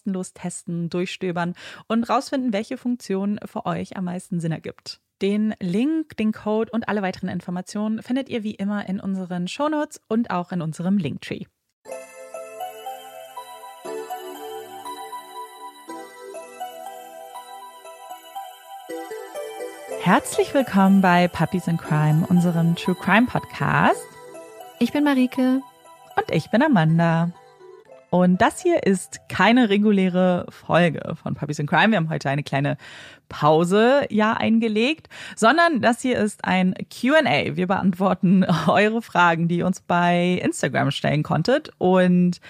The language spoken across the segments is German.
kostenlos testen, durchstöbern und rausfinden, welche Funktion für euch am meisten Sinn ergibt. Den Link, den Code und alle weiteren Informationen findet ihr wie immer in unseren Shownotes und auch in unserem Linktree. Herzlich willkommen bei Puppies in Crime, unserem True Crime Podcast. Ich bin Marike. Und ich bin Amanda. Und das hier ist keine reguläre Folge von Puppies in Crime. Wir haben heute eine kleine Pause ja eingelegt, sondern das hier ist ein Q&A. Wir beantworten eure Fragen, die ihr uns bei Instagram stellen konntet und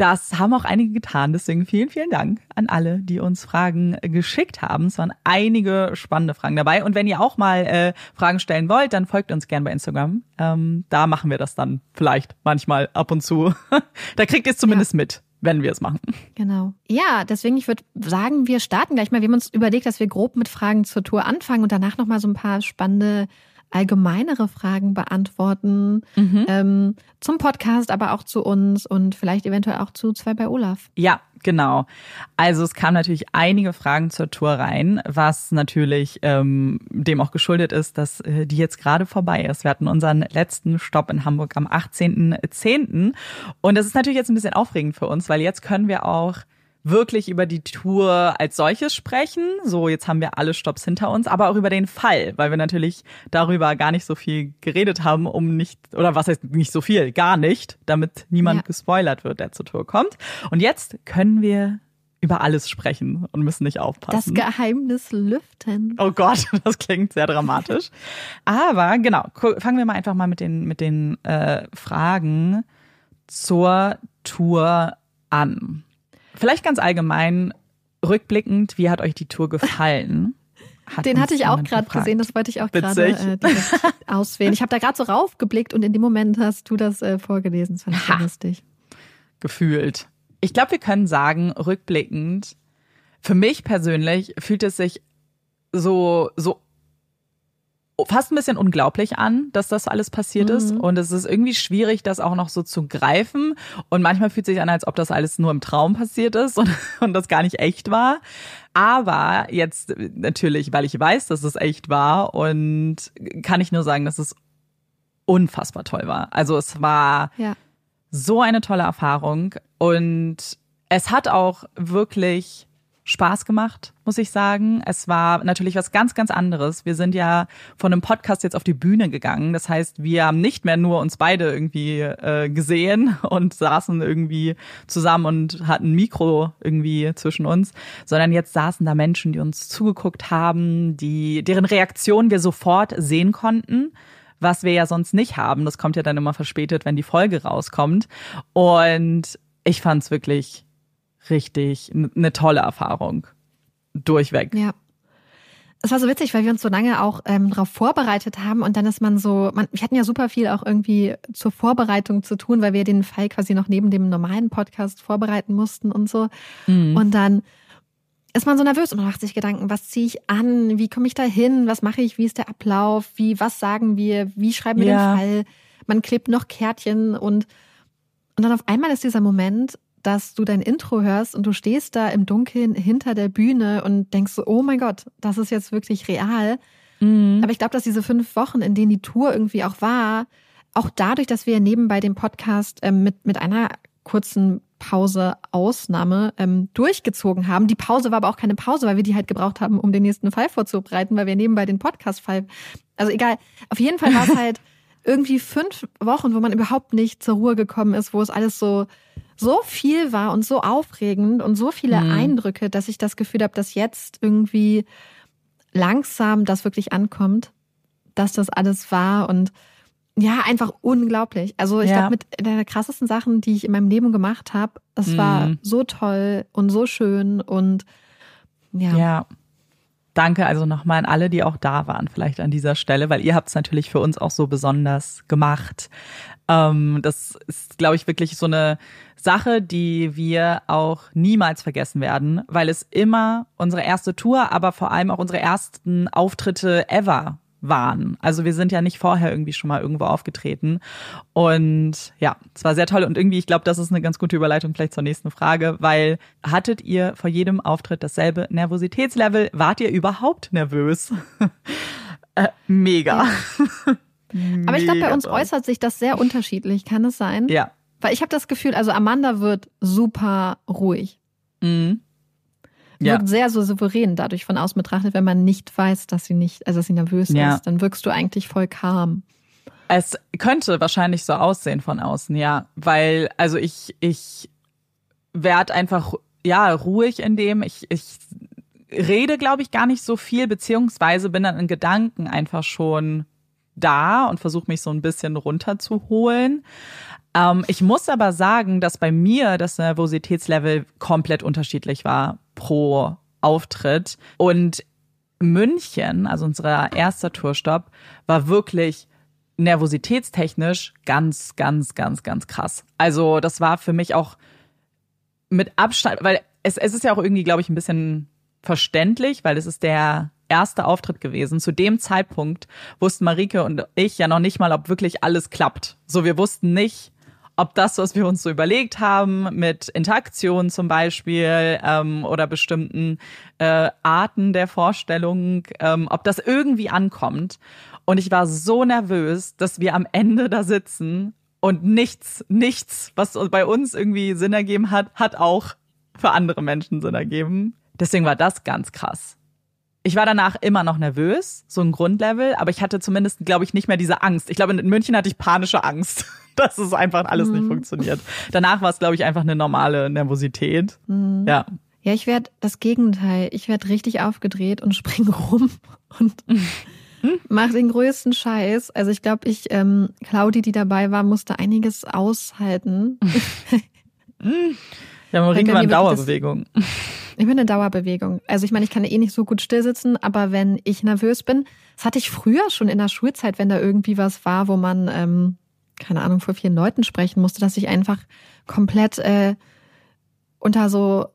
das haben auch einige getan. Deswegen vielen, vielen Dank an alle, die uns Fragen geschickt haben. Es waren einige spannende Fragen dabei. Und wenn ihr auch mal äh, Fragen stellen wollt, dann folgt uns gerne bei Instagram. Ähm, da machen wir das dann vielleicht manchmal ab und zu. da kriegt ihr es zumindest ja. mit wenn wir es machen. Genau. Ja, deswegen, ich würde sagen, wir starten gleich mal. Wir haben uns überlegt, dass wir grob mit Fragen zur Tour anfangen und danach nochmal so ein paar spannende allgemeinere Fragen beantworten mhm. ähm, zum Podcast, aber auch zu uns und vielleicht eventuell auch zu zwei bei Olaf. Ja, genau. Also es kamen natürlich einige Fragen zur Tour rein, was natürlich ähm, dem auch geschuldet ist, dass äh, die jetzt gerade vorbei ist. Wir hatten unseren letzten Stopp in Hamburg am 18.10. Und das ist natürlich jetzt ein bisschen aufregend für uns, weil jetzt können wir auch wirklich über die Tour als solches sprechen. So, jetzt haben wir alle Stops hinter uns, aber auch über den Fall, weil wir natürlich darüber gar nicht so viel geredet haben, um nicht, oder was heißt nicht so viel, gar nicht, damit niemand ja. gespoilert wird, der zur Tour kommt. Und jetzt können wir über alles sprechen und müssen nicht aufpassen. Das Geheimnis lüften. Oh Gott, das klingt sehr dramatisch. Aber genau, fangen wir mal einfach mal mit den, mit den äh, Fragen zur Tour an. Vielleicht ganz allgemein, rückblickend, wie hat euch die Tour gefallen? Hat Den hatte ich auch gerade gesehen, das wollte ich auch gerade äh, auswählen. Ich habe da gerade so raufgeblickt und in dem Moment hast du das äh, vorgelesen. Das fand ich ha. lustig. Gefühlt. Ich glaube, wir können sagen, rückblickend, für mich persönlich fühlt es sich so, so fast ein bisschen unglaublich an, dass das alles passiert mhm. ist. Und es ist irgendwie schwierig, das auch noch so zu greifen. Und manchmal fühlt es sich an, als ob das alles nur im Traum passiert ist und, und das gar nicht echt war. Aber jetzt natürlich, weil ich weiß, dass es echt war und kann ich nur sagen, dass es unfassbar toll war. Also es war ja. so eine tolle Erfahrung. Und es hat auch wirklich Spaß gemacht, muss ich sagen. Es war natürlich was ganz, ganz anderes. Wir sind ja von einem Podcast jetzt auf die Bühne gegangen. Das heißt, wir haben nicht mehr nur uns beide irgendwie äh, gesehen und saßen irgendwie zusammen und hatten Mikro irgendwie zwischen uns, sondern jetzt saßen da Menschen, die uns zugeguckt haben, die, deren Reaktion wir sofort sehen konnten was wir ja sonst nicht haben. Das kommt ja dann immer verspätet, wenn die Folge rauskommt. Und ich fand es wirklich richtig eine tolle Erfahrung. Durchweg. Ja. Es war so witzig, weil wir uns so lange auch ähm, darauf vorbereitet haben und dann ist man so, man, wir hatten ja super viel auch irgendwie zur Vorbereitung zu tun, weil wir den Fall quasi noch neben dem normalen Podcast vorbereiten mussten und so. Mhm. Und dann ist man so nervös und man macht sich Gedanken, was ziehe ich an, wie komme ich da hin, was mache ich, wie ist der Ablauf, wie, was sagen wir, wie schreiben wir ja. den Fall. Man klebt noch Kärtchen und und dann auf einmal ist dieser Moment, dass du dein Intro hörst und du stehst da im Dunkeln hinter der Bühne und denkst so, oh mein Gott, das ist jetzt wirklich real. Mhm. Aber ich glaube, dass diese fünf Wochen, in denen die Tour irgendwie auch war, auch dadurch, dass wir nebenbei den Podcast ähm, mit, mit einer kurzen Pause Ausnahme ähm, durchgezogen haben. Die Pause war aber auch keine Pause, weil wir die halt gebraucht haben, um den nächsten Fall vorzubereiten, weil wir nebenbei den Podcast-Fall. Also egal. Auf jeden Fall war es halt irgendwie fünf Wochen, wo man überhaupt nicht zur Ruhe gekommen ist, wo es alles so so viel war und so aufregend und so viele mhm. Eindrücke, dass ich das Gefühl habe, dass jetzt irgendwie langsam das wirklich ankommt, dass das alles war und ja, einfach unglaublich. Also ich ja. glaube, mit der krassesten Sachen, die ich in meinem Leben gemacht habe, es mhm. war so toll und so schön und ja. Ja, danke also nochmal an alle, die auch da waren, vielleicht an dieser Stelle, weil ihr habt es natürlich für uns auch so besonders gemacht. Ähm, das ist, glaube ich, wirklich so eine Sache, die wir auch niemals vergessen werden, weil es immer unsere erste Tour, aber vor allem auch unsere ersten Auftritte ever waren. Also wir sind ja nicht vorher irgendwie schon mal irgendwo aufgetreten. Und ja, es war sehr toll. Und irgendwie, ich glaube, das ist eine ganz gute Überleitung vielleicht zur nächsten Frage, weil hattet ihr vor jedem Auftritt dasselbe Nervositätslevel? Wart ihr überhaupt nervös? äh, mega. Ja. Aber ich glaube, bei uns äußert sich das sehr unterschiedlich. Kann es sein? Ja. Weil ich habe das Gefühl, also Amanda wird super ruhig. Mhm ja. wirkt sehr so souverän dadurch von außen betrachtet, wenn man nicht weiß, dass sie nicht, also dass sie nervös ja. ist, dann wirkst du eigentlich voll calm. Es könnte wahrscheinlich so aussehen von außen, ja, weil also ich ich werde einfach ja ruhig in dem ich ich rede glaube ich gar nicht so viel beziehungsweise bin dann in Gedanken einfach schon da und versuche mich so ein bisschen runterzuholen. Ähm, ich muss aber sagen, dass bei mir das Nervositätslevel komplett unterschiedlich war pro Auftritt. Und München, also unser erster Tourstopp, war wirklich nervositätstechnisch ganz, ganz, ganz, ganz krass. Also das war für mich auch mit Abstand, weil es, es ist ja auch irgendwie, glaube ich, ein bisschen verständlich, weil es ist der erste Auftritt gewesen. Zu dem Zeitpunkt wussten Marike und ich ja noch nicht mal, ob wirklich alles klappt. So, wir wussten nicht, ob das, was wir uns so überlegt haben, mit Interaktion zum Beispiel ähm, oder bestimmten äh, Arten der Vorstellung, ähm, ob das irgendwie ankommt. Und ich war so nervös, dass wir am Ende da sitzen und nichts, nichts, was bei uns irgendwie Sinn ergeben hat, hat auch für andere Menschen Sinn ergeben. Deswegen war das ganz krass. Ich war danach immer noch nervös, so ein Grundlevel, aber ich hatte zumindest, glaube ich, nicht mehr diese Angst. Ich glaube, in München hatte ich panische Angst, dass es einfach alles mhm. nicht funktioniert. Danach war es, glaube ich, einfach eine normale Nervosität. Mhm. Ja. Ja, ich werde das Gegenteil. Ich werde richtig aufgedreht und spring rum und mach den größten Scheiß. Also ich glaube, ich, ähm, Claudi, die dabei war, musste einiges aushalten. ja, Marike war in Dauerbewegung. Das, ich bin in Dauerbewegung. Also ich meine, ich kann eh nicht so gut stillsitzen, aber wenn ich nervös bin, das hatte ich früher schon in der Schulzeit, wenn da irgendwie was war, wo man, ähm, keine Ahnung, vor vielen Leuten sprechen musste, dass ich einfach komplett äh, unter so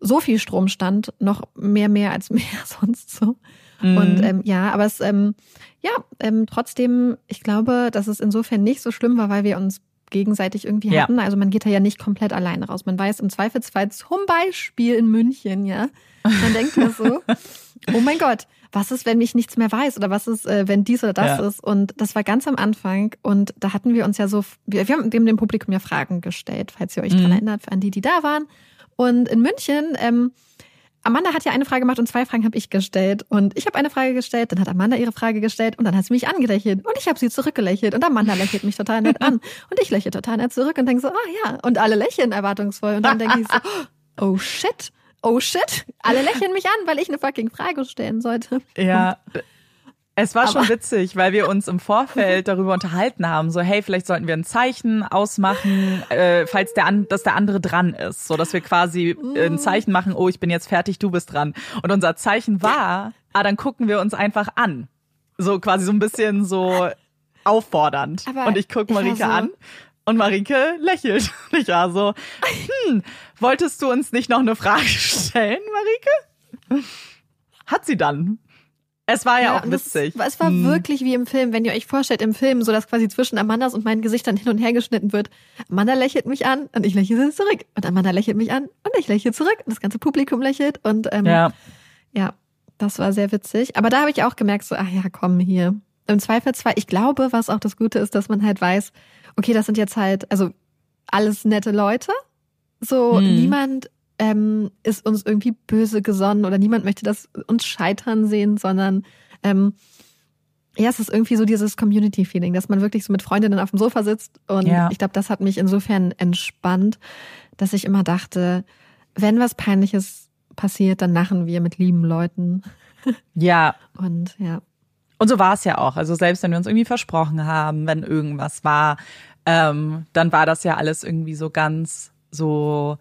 so viel Strom stand, noch mehr, mehr als mehr sonst so. Mhm. Und ähm, ja, aber es, ähm, ja, ähm, trotzdem, ich glaube, dass es insofern nicht so schlimm war, weil wir uns gegenseitig irgendwie ja. hatten. Also man geht da ja nicht komplett alleine raus. Man weiß im Zweifelsfall zum Beispiel in München, ja. Man denkt mir so, oh mein Gott, was ist, wenn ich nichts mehr weiß oder was ist, äh, wenn dies oder das ja. ist? Und das war ganz am Anfang und da hatten wir uns ja so, wir, wir haben dem, dem Publikum ja Fragen gestellt, falls ihr euch mhm. dran erinnert, an die, die da waren. Und in München ähm, Amanda hat ja eine Frage gemacht und zwei Fragen habe ich gestellt. Und ich habe eine Frage gestellt, dann hat Amanda ihre Frage gestellt und dann hat sie mich angelächelt. Und ich habe sie zurückgelächelt. Und Amanda lächelt mich total nett an. Und ich lächle total nett zurück und denke so, ah ja. Und alle lächeln erwartungsvoll. Und dann denke ich so, oh shit. Oh shit, alle lächeln mich an, weil ich eine fucking Frage stellen sollte. Ja, es war schon witzig, weil wir uns im Vorfeld darüber unterhalten haben, so hey, vielleicht sollten wir ein Zeichen ausmachen, äh, falls der an, dass der andere dran ist, so dass wir quasi äh, ein Zeichen machen, oh, ich bin jetzt fertig, du bist dran. Und unser Zeichen war, ah, dann gucken wir uns einfach an, so quasi so ein bisschen so auffordernd. Aber und ich gucke Marike so an und Marike lächelt. Ich war so, hm, wolltest du uns nicht noch eine Frage stellen, Marike? Hat sie dann. Es war ja, ja auch witzig. Das, es war hm. wirklich wie im Film, wenn ihr euch vorstellt, im Film, so dass quasi zwischen Amandas und meinen Gesichtern hin und her geschnitten wird. Amanda lächelt mich an und ich lächle zurück. Und Amanda lächelt mich an und ich lächle zurück. Und das ganze Publikum lächelt. Und ähm, ja. ja, das war sehr witzig. Aber da habe ich auch gemerkt, so, ach ja, komm hier. Im Zweifelsfall, ich glaube, was auch das Gute ist, dass man halt weiß, okay, das sind jetzt halt, also alles nette Leute. So, hm. niemand ähm, ist uns irgendwie böse gesonnen oder niemand möchte das uns scheitern sehen, sondern ähm, ja, es ist irgendwie so dieses Community-Feeling, dass man wirklich so mit Freundinnen auf dem Sofa sitzt. Und ja. ich glaube, das hat mich insofern entspannt, dass ich immer dachte, wenn was Peinliches passiert, dann lachen wir mit lieben Leuten. Ja. Und ja. Und so war es ja auch. Also selbst wenn wir uns irgendwie versprochen haben, wenn irgendwas war, ähm, dann war das ja alles irgendwie so ganz so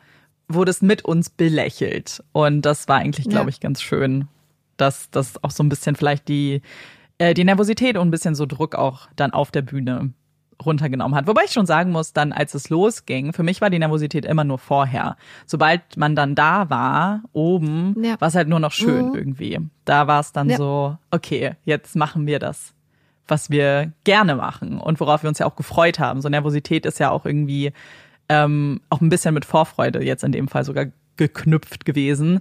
wurde es mit uns belächelt. Und das war eigentlich, glaube ich, ganz schön, dass das auch so ein bisschen vielleicht die, äh, die Nervosität und ein bisschen so Druck auch dann auf der Bühne runtergenommen hat. Wobei ich schon sagen muss, dann als es losging, für mich war die Nervosität immer nur vorher. Sobald man dann da war, oben, ja. war es halt nur noch schön mhm. irgendwie. Da war es dann ja. so, okay, jetzt machen wir das, was wir gerne machen und worauf wir uns ja auch gefreut haben. So Nervosität ist ja auch irgendwie ähm, auch ein bisschen mit Vorfreude jetzt in dem Fall sogar geknüpft gewesen,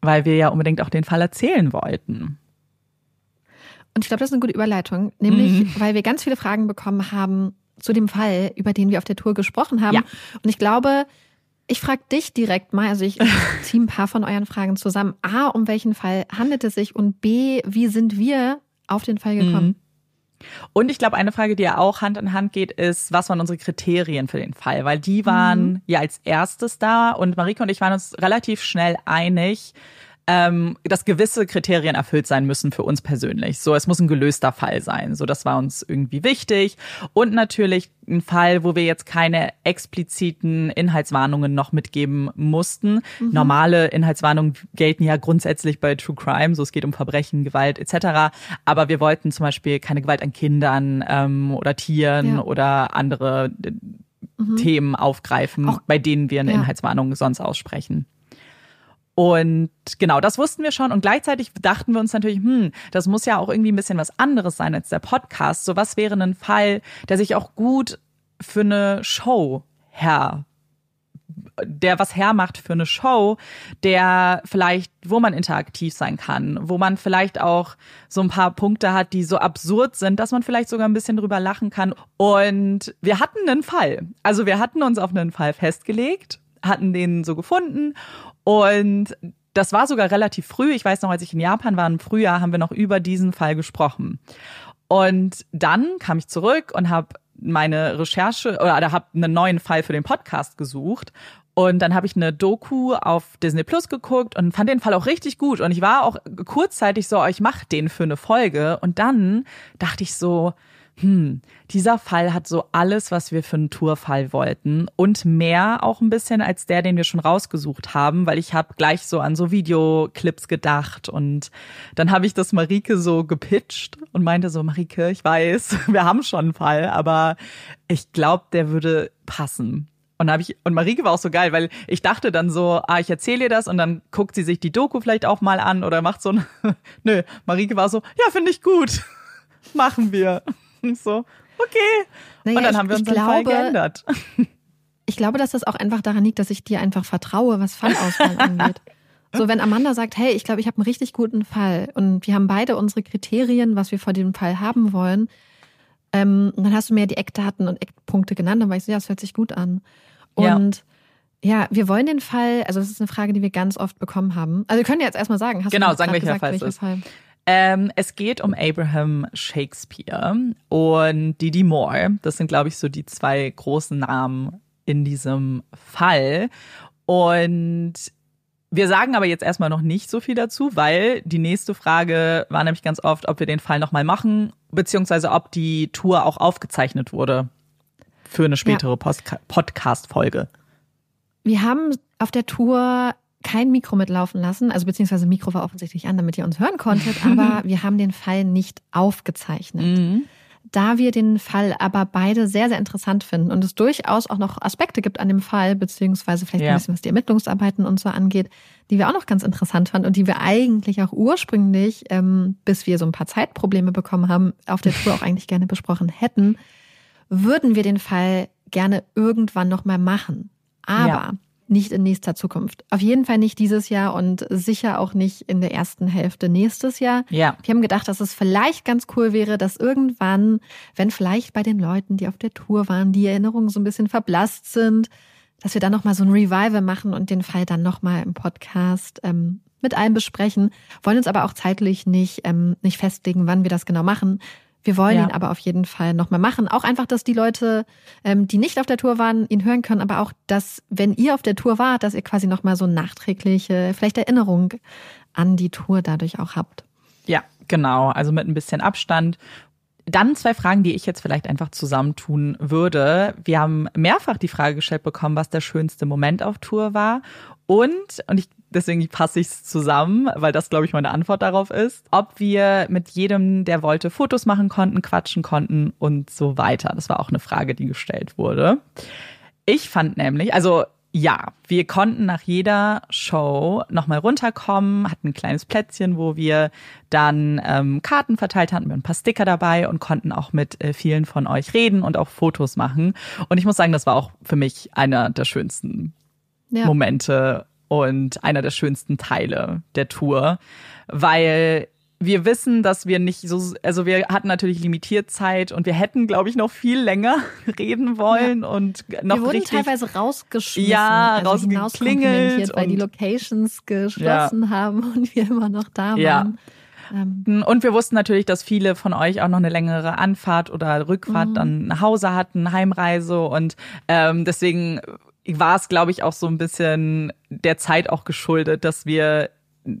weil wir ja unbedingt auch den Fall erzählen wollten. Und ich glaube, das ist eine gute Überleitung, nämlich mhm. weil wir ganz viele Fragen bekommen haben zu dem Fall, über den wir auf der Tour gesprochen haben. Ja. Und ich glaube, ich frage dich direkt mal, also ich ziehe ein paar von euren Fragen zusammen. A, um welchen Fall handelt es sich? Und B, wie sind wir auf den Fall gekommen? Mhm. Und ich glaube, eine Frage, die ja auch Hand in Hand geht, ist, was waren unsere Kriterien für den Fall? Weil die waren mhm. ja als erstes da und Marike und ich waren uns relativ schnell einig, ähm, dass gewisse Kriterien erfüllt sein müssen für uns persönlich. So, es muss ein gelöster Fall sein. So, das war uns irgendwie wichtig. Und natürlich ein Fall, wo wir jetzt keine expliziten Inhaltswarnungen noch mitgeben mussten. Mhm. Normale Inhaltswarnungen gelten ja grundsätzlich bei True Crime. So, es geht um Verbrechen, Gewalt etc. Aber wir wollten zum Beispiel keine Gewalt an Kindern ähm, oder Tieren ja. oder andere äh, mhm. Themen aufgreifen, Auch, bei denen wir eine ja. Inhaltswarnung sonst aussprechen. Und genau, das wussten wir schon. Und gleichzeitig dachten wir uns natürlich, hm, das muss ja auch irgendwie ein bisschen was anderes sein als der Podcast. So was wäre ein Fall, der sich auch gut für eine Show her der was hermacht für eine Show, der vielleicht, wo man interaktiv sein kann, wo man vielleicht auch so ein paar Punkte hat, die so absurd sind, dass man vielleicht sogar ein bisschen drüber lachen kann. Und wir hatten einen Fall. Also wir hatten uns auf einen Fall festgelegt hatten den so gefunden und das war sogar relativ früh. Ich weiß noch, als ich in Japan war im Frühjahr, haben wir noch über diesen Fall gesprochen. Und dann kam ich zurück und habe meine Recherche oder habe einen neuen Fall für den Podcast gesucht und dann habe ich eine Doku auf Disney Plus geguckt und fand den Fall auch richtig gut. Und ich war auch kurzzeitig so, ich mach den für eine Folge. Und dann dachte ich so, hm, dieser Fall hat so alles, was wir für einen Tourfall wollten und mehr auch ein bisschen als der, den wir schon rausgesucht haben, weil ich habe gleich so an so Videoclips gedacht und dann habe ich das Marike so gepitcht und meinte so, Marike, ich weiß, wir haben schon einen Fall, aber ich glaube, der würde passen. Und habe ich und Marike war auch so geil, weil ich dachte dann so, ah, ich erzähle ihr das und dann guckt sie sich die Doku vielleicht auch mal an oder macht so ein Nö, Marike war so, ja, finde ich gut. Machen wir. so, okay. Naja, und dann haben wir unseren glaube, Fall geändert. Ich glaube, dass das auch einfach daran liegt, dass ich dir einfach vertraue, was Fallauswahl angeht. So, wenn Amanda sagt, hey, ich glaube, ich habe einen richtig guten Fall und wir haben beide unsere Kriterien, was wir vor dem Fall haben wollen, ähm, dann hast du mir die Eckdaten und Eckpunkte genannt, dann war ich so, ja, das hört sich gut an. Und ja. ja. wir wollen den Fall, also das ist eine Frage, die wir ganz oft bekommen haben. Also wir können jetzt erstmal sagen, hast genau, du sagen welcher gesagt, Fall welcher Fall? Ähm, es geht um Abraham Shakespeare und Didi Moore. Das sind, glaube ich, so die zwei großen Namen in diesem Fall. Und wir sagen aber jetzt erstmal noch nicht so viel dazu, weil die nächste Frage war nämlich ganz oft, ob wir den Fall nochmal machen, beziehungsweise ob die Tour auch aufgezeichnet wurde für eine spätere ja. Podcast-Folge. Wir haben auf der Tour kein Mikro mitlaufen lassen, also beziehungsweise Mikro war offensichtlich an, damit ihr uns hören konntet, aber wir haben den Fall nicht aufgezeichnet. Mhm. Da wir den Fall aber beide sehr, sehr interessant finden und es durchaus auch noch Aspekte gibt an dem Fall, beziehungsweise vielleicht ja. ein bisschen was die Ermittlungsarbeiten und so angeht, die wir auch noch ganz interessant fanden und die wir eigentlich auch ursprünglich, ähm, bis wir so ein paar Zeitprobleme bekommen haben, auf der Tour auch eigentlich gerne besprochen hätten, würden wir den Fall gerne irgendwann nochmal machen. Aber ja nicht in nächster Zukunft. Auf jeden Fall nicht dieses Jahr und sicher auch nicht in der ersten Hälfte nächstes Jahr. Ja. Wir haben gedacht, dass es vielleicht ganz cool wäre, dass irgendwann, wenn vielleicht bei den Leuten, die auf der Tour waren, die Erinnerungen so ein bisschen verblasst sind, dass wir dann nochmal so ein Revival machen und den Fall dann nochmal im Podcast ähm, mit allen besprechen. Wollen uns aber auch zeitlich nicht, ähm, nicht festlegen, wann wir das genau machen. Wir wollen ja. ihn aber auf jeden Fall nochmal machen. Auch einfach, dass die Leute, ähm, die nicht auf der Tour waren, ihn hören können, aber auch, dass, wenn ihr auf der Tour wart, dass ihr quasi nochmal so nachträgliche, vielleicht Erinnerung an die Tour dadurch auch habt. Ja, genau. Also mit ein bisschen Abstand. Dann zwei Fragen, die ich jetzt vielleicht einfach zusammentun würde. Wir haben mehrfach die Frage gestellt bekommen, was der schönste Moment auf Tour war. Und, und ich deswegen passe ich es zusammen, weil das, glaube ich, meine Antwort darauf ist, ob wir mit jedem, der wollte, Fotos machen konnten, quatschen konnten und so weiter. Das war auch eine Frage, die gestellt wurde. Ich fand nämlich, also ja, wir konnten nach jeder Show nochmal runterkommen, hatten ein kleines Plätzchen, wo wir dann ähm, Karten verteilt hatten, wir ein paar Sticker dabei und konnten auch mit äh, vielen von euch reden und auch Fotos machen. Und ich muss sagen, das war auch für mich einer der schönsten ja. Momente und einer der schönsten Teile der Tour, weil wir wissen, dass wir nicht so, also wir hatten natürlich limitiert Zeit und wir hätten, glaube ich, noch viel länger reden wollen ja. und noch Wir wurden richtig, teilweise rausgeschmissen, ja, also rausgeklingelt, weil die Locations geschlossen ja. haben und wir immer noch da waren. Ja. Ähm. Und wir wussten natürlich, dass viele von euch auch noch eine längere Anfahrt oder Rückfahrt mhm. dann nach Hause hatten, Heimreise und ähm, deswegen war es, glaube ich, auch so ein bisschen der Zeit auch geschuldet, dass wir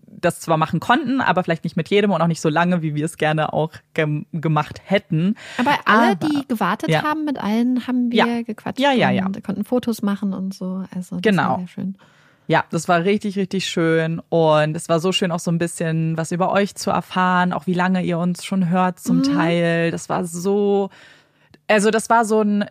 das zwar machen konnten, aber vielleicht nicht mit jedem und auch nicht so lange, wie wir es gerne auch gem gemacht hätten. Aber alle, aber, die gewartet ja. haben, mit allen haben wir ja. gequatscht ja, ja, ja. und konnten Fotos machen und so. Also genau. sehr schön. Ja, das war richtig, richtig schön. Und es war so schön, auch so ein bisschen was über euch zu erfahren, auch wie lange ihr uns schon hört zum mhm. Teil. Das war so, also das war so ein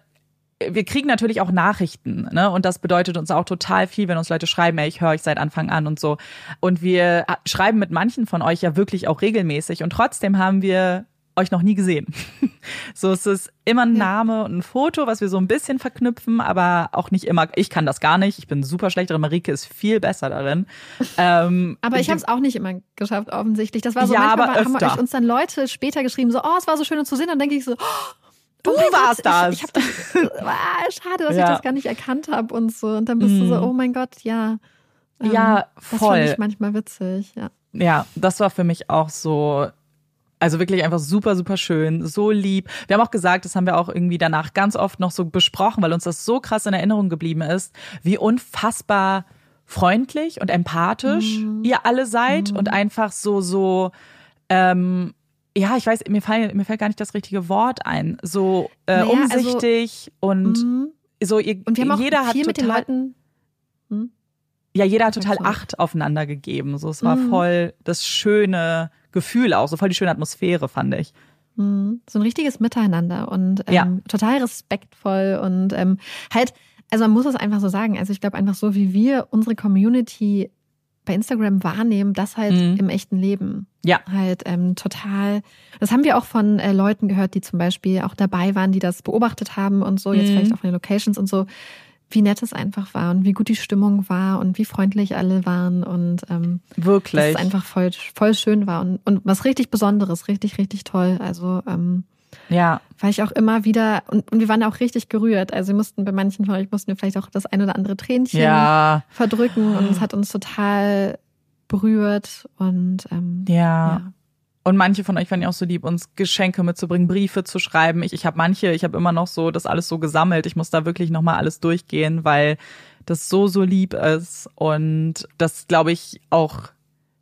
wir kriegen natürlich auch Nachrichten, ne? Und das bedeutet uns auch total viel, wenn uns Leute schreiben, ey, ich höre euch seit Anfang an und so. Und wir schreiben mit manchen von euch ja wirklich auch regelmäßig und trotzdem haben wir euch noch nie gesehen. so es ist immer ein Name und ein Foto, was wir so ein bisschen verknüpfen, aber auch nicht immer. Ich kann das gar nicht. Ich bin super schlecht darin. Marike ist viel besser darin. Ähm, aber ich habe es auch nicht immer geschafft, offensichtlich. Das war so, ja, manchmal aber haben euch uns dann Leute später geschrieben, so, oh, es war so schön uns zu sehen. Dann denke ich so, oh, Du oh warst Gott, das. Ich, ich das ah, schade, dass Ja. ich das gar nicht erkannt habe und so. Und dann bist du so, Mhm. oh mein Gott, ja. Ähm, Ja, Das voll. fand ich manchmal witzig, ja. Ja, das war für mich auch so, also wirklich einfach super, super schön, so lieb. Wir haben auch gesagt, das haben wir auch irgendwie danach ganz oft noch so besprochen, weil uns das so krass in Erinnerung geblieben ist, wie unfassbar freundlich und empathisch Mhm. ihr alle seid und einfach so, so, ähm, ja, ich weiß, mir, fallen, mir fällt gar nicht das richtige Wort ein. So äh, Naja, also- umsichtig und Mhm. so ihr, Und wir haben auch jeder hat viel total, mit den Leuten. Hm? ja, jeder hat total. Acht aufeinander gegeben. So, es war Mhm. voll das schöne Gefühl auch, so voll die schöne Atmosphäre, fand ich. Mhm. So ein richtiges Miteinander und ähm, Ja. total respektvoll und ähm, halt, also man muss es einfach so sagen. Also ich glaube einfach so, wie wir unsere Community bei Instagram wahrnehmen, das halt Mhm. im echten Leben. Ja. Halt ähm, total. Das haben wir auch von äh, Leuten gehört, die zum Beispiel auch dabei waren, die das beobachtet haben und so, jetzt Mhm. vielleicht auch von den Locations und so, wie nett es einfach war und wie gut die Stimmung war und wie freundlich alle waren und ähm, dass Wirklich. es einfach voll, voll schön war und, und was richtig Besonderes, richtig, richtig toll. Also ähm, ja. war ich auch immer wieder und, und wir waren auch richtig gerührt. Also wir mussten bei manchen von euch mussten wir vielleicht auch das ein oder andere Tränchen Ja. verdrücken und es hat uns total berührt und ähm, Ja. ja. Und manche von euch waren ja auch so lieb, uns Geschenke mitzubringen, Briefe zu schreiben. Ich, ich habe manche, ich habe immer noch so das alles so gesammelt. Ich muss da wirklich nochmal alles durchgehen, weil das so, so lieb ist und das, glaube ich, auch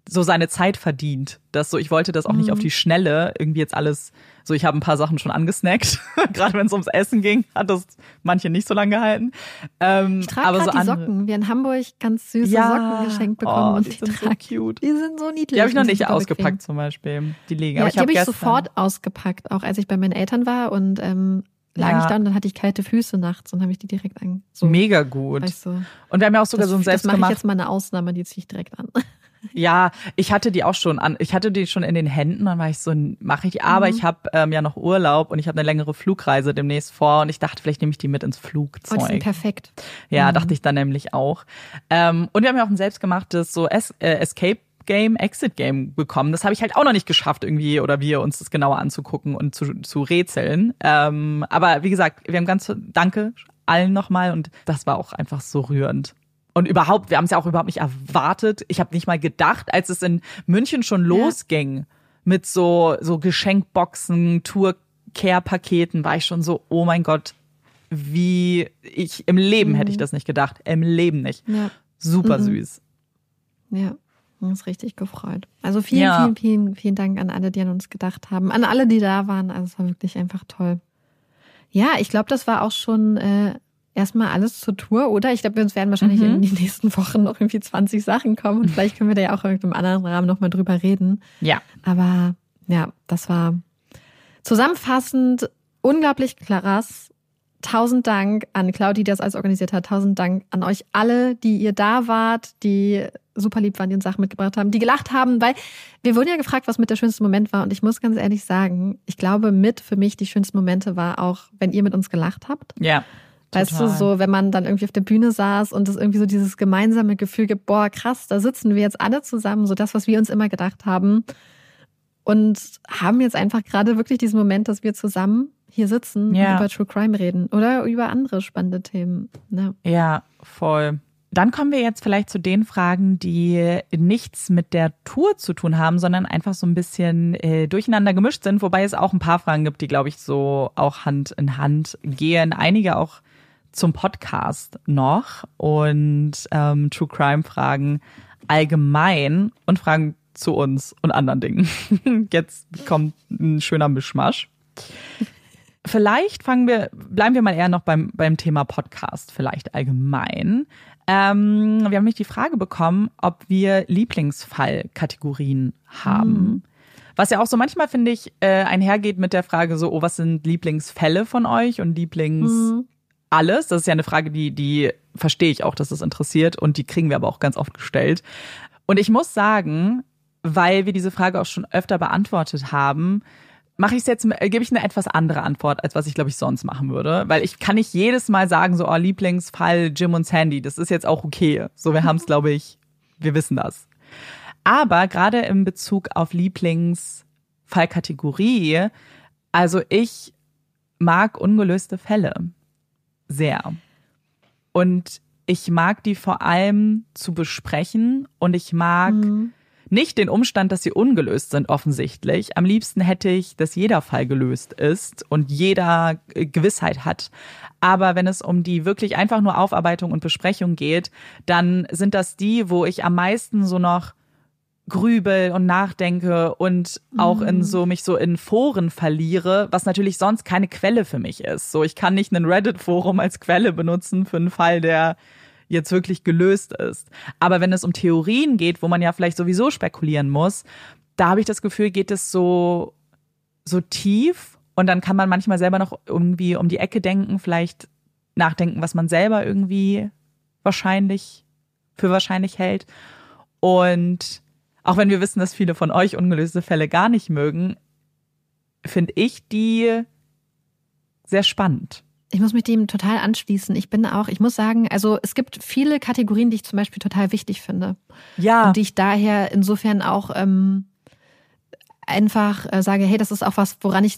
so seine Zeit verdient. Das so, ich wollte das auch nicht Mhm. auf die Schnelle irgendwie jetzt alles. So, ich habe ein paar Sachen schon angesnackt. Gerade wenn es ums Essen ging, hat das manche nicht so lange gehalten. Ähm, Ich trage aber so die andere. Socken. Wir in Hamburg ganz süße Ja. Socken geschenkt bekommen Oh, und die die, sind so trage cute. Die sind so niedlich. Die habe ich noch nicht ausgepackt bequem. zum Beispiel. Die liegen. Ja, aber die habe ich gestern- sofort ausgepackt, auch als ich bei meinen Eltern war und ähm, lag Ja. ich da und dann hatte ich kalte Füße nachts und habe ich die direkt an. So, Mega gut. ich so. Und wir haben ja auch sogar das, so ein das mache ich selbstgemacht. jetzt mal eine Ausnahme, die ziehe ich direkt an. Ja, ich hatte die auch schon an. Ich hatte die schon in den Händen. Dann war ich so, mache ich die. Aber Mhm. ich habe ähm, ja noch Urlaub und ich habe eine längere Flugreise demnächst vor und ich dachte, vielleicht nehme ich die mit ins Oh, die Flugzeug. sind perfekt. ja, Mhm. dachte ich dann nämlich auch. Ähm, und wir haben ja auch ein selbstgemachtes so es äh, Escape Game, Exit Game bekommen. Das habe ich halt auch noch nicht geschafft irgendwie oder wir uns das genauer anzugucken und zu, zu rätseln. Ähm, aber wie gesagt, wir haben ganz Danke allen nochmal und das war auch einfach so rührend. Und überhaupt, wir haben es ja auch überhaupt nicht erwartet. Ich habe nicht mal gedacht, als es in München schon losging mit so so Geschenkboxen, Tour-Care-Paketen, war ich schon so, oh mein Gott, wie ich im Leben hätte ich das nicht gedacht, im Leben nicht. Ja, Super Mhm. süß. ja. Uns richtig gefreut. Also vielen, Ja. vielen, vielen, vielen Dank an alle, die an uns gedacht haben. An alle, die da waren. Also es war wirklich einfach toll. Ja, ich glaube, das war auch schon äh, erstmal alles zur Tour, oder? Ich glaube, wir uns werden wahrscheinlich Mhm. in den nächsten Wochen noch irgendwie 20 Sachen kommen und vielleicht können wir da ja auch in irgendeinem anderen Rahmen nochmal drüber reden. Ja. Aber ja, das war zusammenfassend unglaublich krass. Tausend Dank an Claudi, die das alles organisiert hat. Tausend Dank an euch alle, die ihr da wart, die super lieb waren, die uns Sachen mitgebracht haben, die gelacht haben, weil wir wurden ja gefragt, was mit der schönste Moment war. Und ich muss ganz ehrlich sagen, ich glaube, mit für mich die schönsten Momente war auch, wenn ihr mit uns gelacht habt. Ja. Weißt du, so, wenn man dann irgendwie auf der Bühne saß und es irgendwie so dieses gemeinsame Gefühl gibt, boah, krass, da sitzen wir jetzt alle zusammen, so das, was wir uns immer gedacht haben. Und haben jetzt einfach gerade wirklich diesen Moment, dass wir zusammen hier sitzen Ja. und über True Crime reden oder über andere spannende Themen. Ne? Ja, voll. Dann kommen wir jetzt vielleicht zu den Fragen, die nichts mit der Tour zu tun haben, sondern einfach so ein bisschen äh, durcheinander gemischt sind, wobei es auch ein paar Fragen gibt, die, glaube ich, so auch Hand in Hand gehen. Einige auch zum Podcast noch und ähm, True Crime Fragen allgemein und Fragen zu uns und anderen Dingen. Jetzt kommt ein schöner Mischmasch. Vielleicht fangen wir, bleiben wir mal eher noch beim, beim Thema Podcast, vielleicht allgemein. Ähm, wir haben nämlich die Frage bekommen, ob wir Lieblingsfallkategorien haben. Was ja auch so manchmal, finde ich, äh, einhergeht mit der Frage so, oh, was sind Lieblingsfälle von euch und Lieblings Mhm. Alles? Das ist ja eine Frage, die, die verstehe ich auch, dass das interessiert und die kriegen wir aber auch ganz oft gestellt. Und ich muss sagen, weil wir diese Frage auch schon öfter beantwortet haben, mache ich es jetzt, gebe ich eine etwas andere Antwort, als was ich, glaube ich, sonst machen würde. Weil ich kann nicht jedes Mal sagen, so, oh, Lieblingsfall Jim und Sandy, das ist jetzt auch okay. So, wir haben es, glaube ich, wir wissen das. Aber gerade in Bezug auf Lieblingsfallkategorie, also ich mag ungelöste Fälle sehr. Und ich mag die vor allem zu besprechen und ich mag mhm. nicht den Umstand, dass sie ungelöst sind, offensichtlich. Am liebsten hätte ich, dass jeder Fall gelöst ist und jeder äh, Gewissheit hat. Aber wenn es um die wirklich einfach nur Aufarbeitung und Besprechung geht, dann sind das die, wo ich am meisten so noch grübel und nachdenke und auch in mhm. so mich so in Foren verliere, was natürlich sonst keine Quelle für mich ist. So, ich kann nicht ein Reddit-Forum als Quelle benutzen für einen Fall, der jetzt wirklich gelöst ist. Aber wenn es um Theorien geht, wo man ja vielleicht sowieso spekulieren muss, da habe ich das Gefühl, geht es so, so tief und dann kann man manchmal selber noch irgendwie um die Ecke denken, vielleicht nachdenken, was man selber irgendwie wahrscheinlich für wahrscheinlich hält. Und auch wenn wir wissen, dass viele von euch ungelöste Fälle gar nicht mögen, finde ich die sehr spannend. Ich muss mich dem total anschließen. Ich bin auch, ich muss sagen, also es gibt viele Kategorien, die ich zum Beispiel total wichtig finde. Ja. Und die ich daher insofern auch ähm, einfach äh, sage, hey, das ist auch was, woran ich,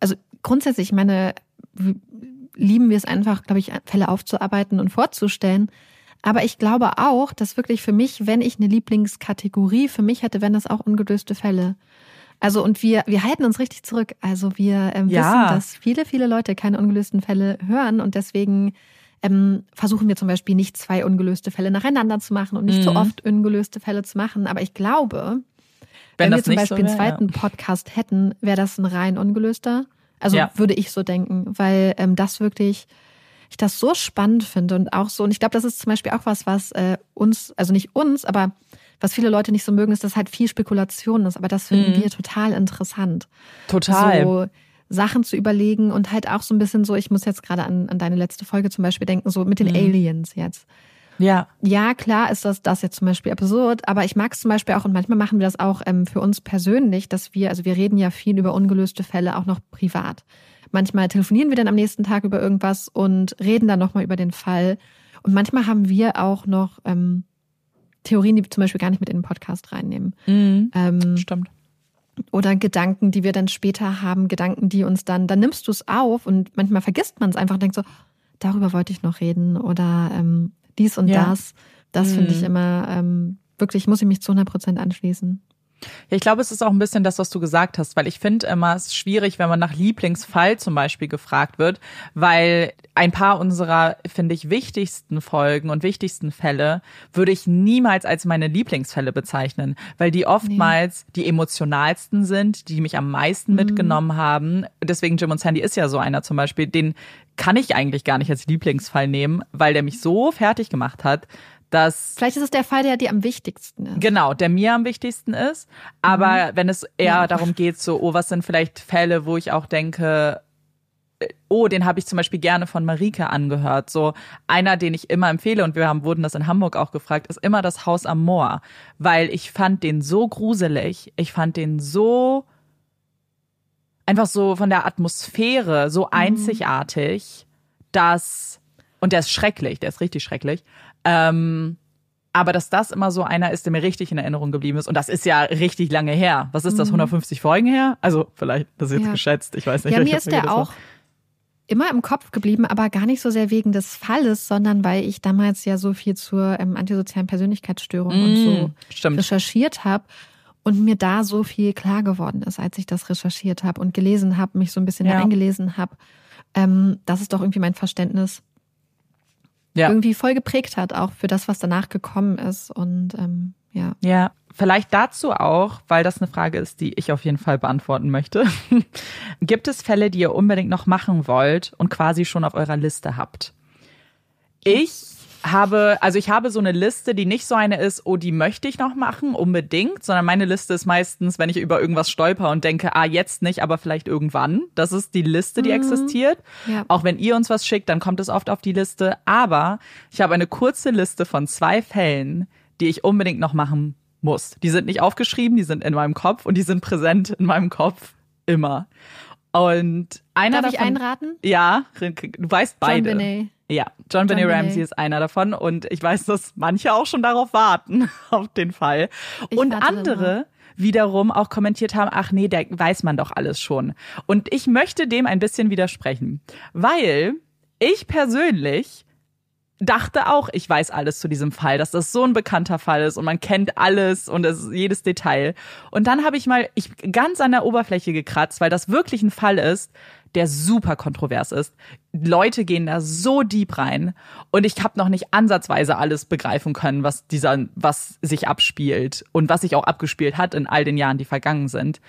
also grundsätzlich, meine, lieben wir es einfach, glaube ich, Fälle aufzuarbeiten und vorzustellen. Aber ich glaube auch, dass wirklich für mich, wenn ich eine Lieblingskategorie für mich hätte, wären das auch ungelöste Fälle. Also und wir, wir halten uns richtig zurück. Also wir ähm, ja. wissen, dass viele, viele Leute keine ungelösten Fälle hören und deswegen ähm, versuchen wir zum Beispiel nicht zwei ungelöste Fälle nacheinander zu machen und nicht mhm. so oft ungelöste Fälle zu machen. Aber ich glaube, wenn, wenn wir zum Beispiel so wär, einen zweiten ja. Podcast hätten, wäre das ein rein ungelöster. Also ja. würde ich so denken, weil ähm, das wirklich ich das so spannend finde und auch so, und ich glaube, das ist zum Beispiel auch was, was äh, uns, also nicht uns, aber was viele Leute nicht so mögen, ist, dass halt viel Spekulation ist. Aber das finden mhm. wir total interessant. Total. So Sachen zu überlegen und halt auch so ein bisschen so, ich muss jetzt gerade an, an deine letzte Folge zum Beispiel denken, so mit den mhm. Aliens jetzt. Ja. Ja, klar ist das, das jetzt zum Beispiel absurd, aber ich mag es zum Beispiel auch und manchmal machen wir das auch ähm, für uns persönlich, dass wir, also wir reden ja viel über ungelöste Fälle auch noch privat. Manchmal telefonieren wir dann am nächsten Tag über irgendwas und reden dann nochmal über den Fall. Und manchmal haben wir auch noch ähm, Theorien, die wir zum Beispiel gar nicht mit in den Podcast reinnehmen. Mhm, ähm, stimmt. Oder Gedanken, die wir dann später haben, Gedanken, die uns dann, dann nimmst du es auf und manchmal vergisst man es einfach und denkt so, darüber wollte ich noch reden oder ähm, dies und ja. das. Das mhm. finde ich immer ähm, wirklich, muss ich mich zu 100 Prozent anschließen. Ja, ich glaube, es ist auch ein bisschen das, was du gesagt hast, weil ich finde immer, es ist schwierig, wenn man nach Lieblingsfall zum Beispiel gefragt wird, weil ein paar unserer, finde ich, wichtigsten Folgen und wichtigsten Fälle würde ich niemals als meine Lieblingsfälle bezeichnen, weil die oftmals nee. die emotionalsten sind, die mich am meisten mhm. mitgenommen haben. Deswegen Jim und Sandy ist ja so einer zum Beispiel, den kann ich eigentlich gar nicht als Lieblingsfall nehmen, weil der mich so fertig gemacht hat, dass. Vielleicht ist es der Fall, der dir am wichtigsten ist. Genau, der mir am wichtigsten ist. Aber mhm. wenn es eher ja. darum geht, so, oh, was sind vielleicht Fälle, wo ich auch denke, äh, oh, den habe ich zum Beispiel gerne von Marike angehört. So einer, den ich immer empfehle, und wir haben, wurden das in Hamburg auch gefragt, ist immer das Haus am Moor. Weil ich fand den so gruselig, ich fand den so einfach so von der Atmosphäre so mhm. einzigartig, dass, und der ist schrecklich, der ist richtig schrecklich, ähm, aber dass das immer so einer ist, der mir richtig in Erinnerung geblieben ist. Und das ist ja richtig lange her. Was ist das, 150 mhm. Folgen her? Also vielleicht, das ist jetzt ja. geschätzt, ich weiß nicht. Ja, mir ist der auch immer im Kopf geblieben, aber gar nicht so sehr wegen des Falles, sondern weil ich damals ja so viel zur ähm, antisozialen Persönlichkeitsstörung mm, und so stimmt. recherchiert habe und mir da so viel klar geworden ist, als ich das recherchiert habe und gelesen habe, mich so ein bisschen ja. eingelesen habe. Ähm, das ist doch irgendwie mein Verständnis ja. irgendwie voll geprägt hat, auch für das, was danach gekommen ist. Und ähm, ja. Ja, vielleicht dazu auch, weil das eine Frage ist, die ich auf jeden Fall beantworten möchte. Gibt es Fälle, die ihr unbedingt noch machen wollt und quasi schon auf eurer Liste habt? Ich habe, also ich habe so eine Liste, die nicht so eine ist, oh, die möchte ich noch machen, unbedingt, sondern meine Liste ist meistens, wenn ich über irgendwas stolper und denke, ah, jetzt nicht, aber vielleicht irgendwann. Das ist die Liste, die mhm. existiert. Ja. Auch wenn ihr uns was schickt, dann kommt es oft auf die Liste. Aber ich habe eine kurze Liste von zwei Fällen, die ich unbedingt noch machen muss. Die sind nicht aufgeschrieben, die sind in meinem Kopf und die sind präsent in meinem Kopf immer. Und einer Darf davon, ich einraten? Ja, du weißt beide. John. Ja, John, Benet Benet. Ramsey ist einer davon und ich weiß, dass manche auch schon darauf warten, auf den Fall. Ich und andere wiederum auch kommentiert haben, ach nee, der weiß man doch alles schon. Und ich möchte dem ein bisschen widersprechen, weil ich persönlich dachte auch, ich weiß alles zu diesem Fall, dass das so ein bekannter Fall ist und man kennt alles und es, jedes Detail. Und dann habe ich mal ich ganz an der Oberfläche gekratzt, weil das wirklich ein Fall ist, der super kontrovers ist. Leute gehen da so deep rein und ich habe noch nicht ansatzweise alles begreifen können, was dieser was sich abspielt und was sich auch abgespielt hat in all den Jahren, die vergangen sind,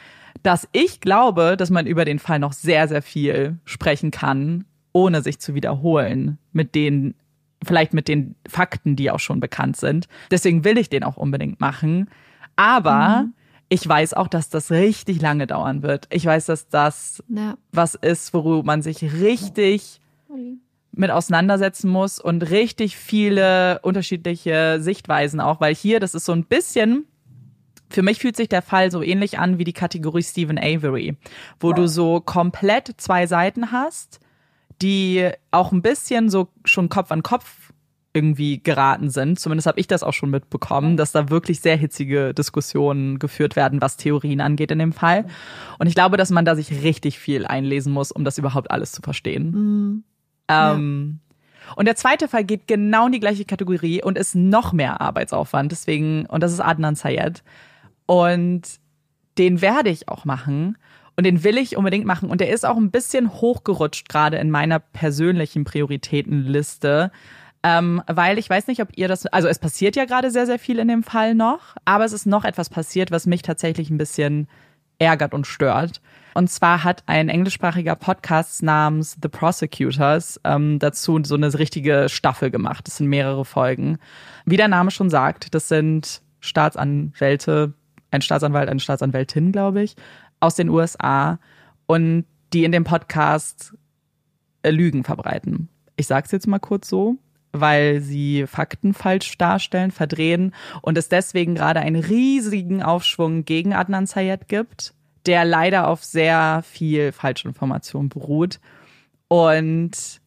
dass ich glaube, dass man über den Fall noch sehr sehr viel sprechen kann, ohne sich zu wiederholen mit den vielleicht mit den Fakten, die auch schon bekannt sind. Deswegen will ich den auch unbedingt machen. Aber ich weiß auch, dass das richtig lange dauern wird. Ich weiß, dass das Ja. was ist, worüber man sich richtig mit auseinandersetzen muss und richtig viele unterschiedliche Sichtweisen auch, weil hier, das ist so ein bisschen, für mich fühlt sich der Fall so ähnlich an wie die Kategorie Stephen Avery, wo du so komplett zwei Seiten hast, die auch ein bisschen so schon Kopf an Kopf irgendwie geraten sind. Zumindest habe ich das auch schon mitbekommen, dass da wirklich sehr hitzige Diskussionen geführt werden, was Theorien angeht in dem Fall. Und ich glaube, dass man da sich richtig viel einlesen muss, um das überhaupt alles zu verstehen. Mhm. Ähm, Und der zweite Fall geht genau in die gleiche Kategorie und ist noch mehr Arbeitsaufwand. Deswegen, und das ist Adnan Sayed. Und den werde ich auch machen. Und den will ich unbedingt machen. Und der ist auch ein bisschen hochgerutscht, gerade in meiner persönlichen Prioritätenliste. Ähm, weil ich weiß nicht, ob ihr das, also es passiert ja gerade sehr, sehr viel in dem Fall noch, aber es ist noch etwas passiert, was mich tatsächlich ein bisschen ärgert und stört. Und zwar hat ein englischsprachiger Podcast namens The Prosecutors ähm, dazu so eine richtige Staffel gemacht. Das sind mehrere Folgen. Wie der Name schon sagt, das sind Staatsanwälte, ein Staatsanwalt, eine Staatsanwältin, glaube ich, aus den USA und die in dem Podcast äh, Lügen verbreiten. Ich sage es jetzt mal kurz so, weil sie Fakten falsch darstellen, verdrehen und es deswegen gerade einen riesigen Aufschwung gegen Adnan Sayed gibt, der leider auf sehr viel Falschinformation beruht. Und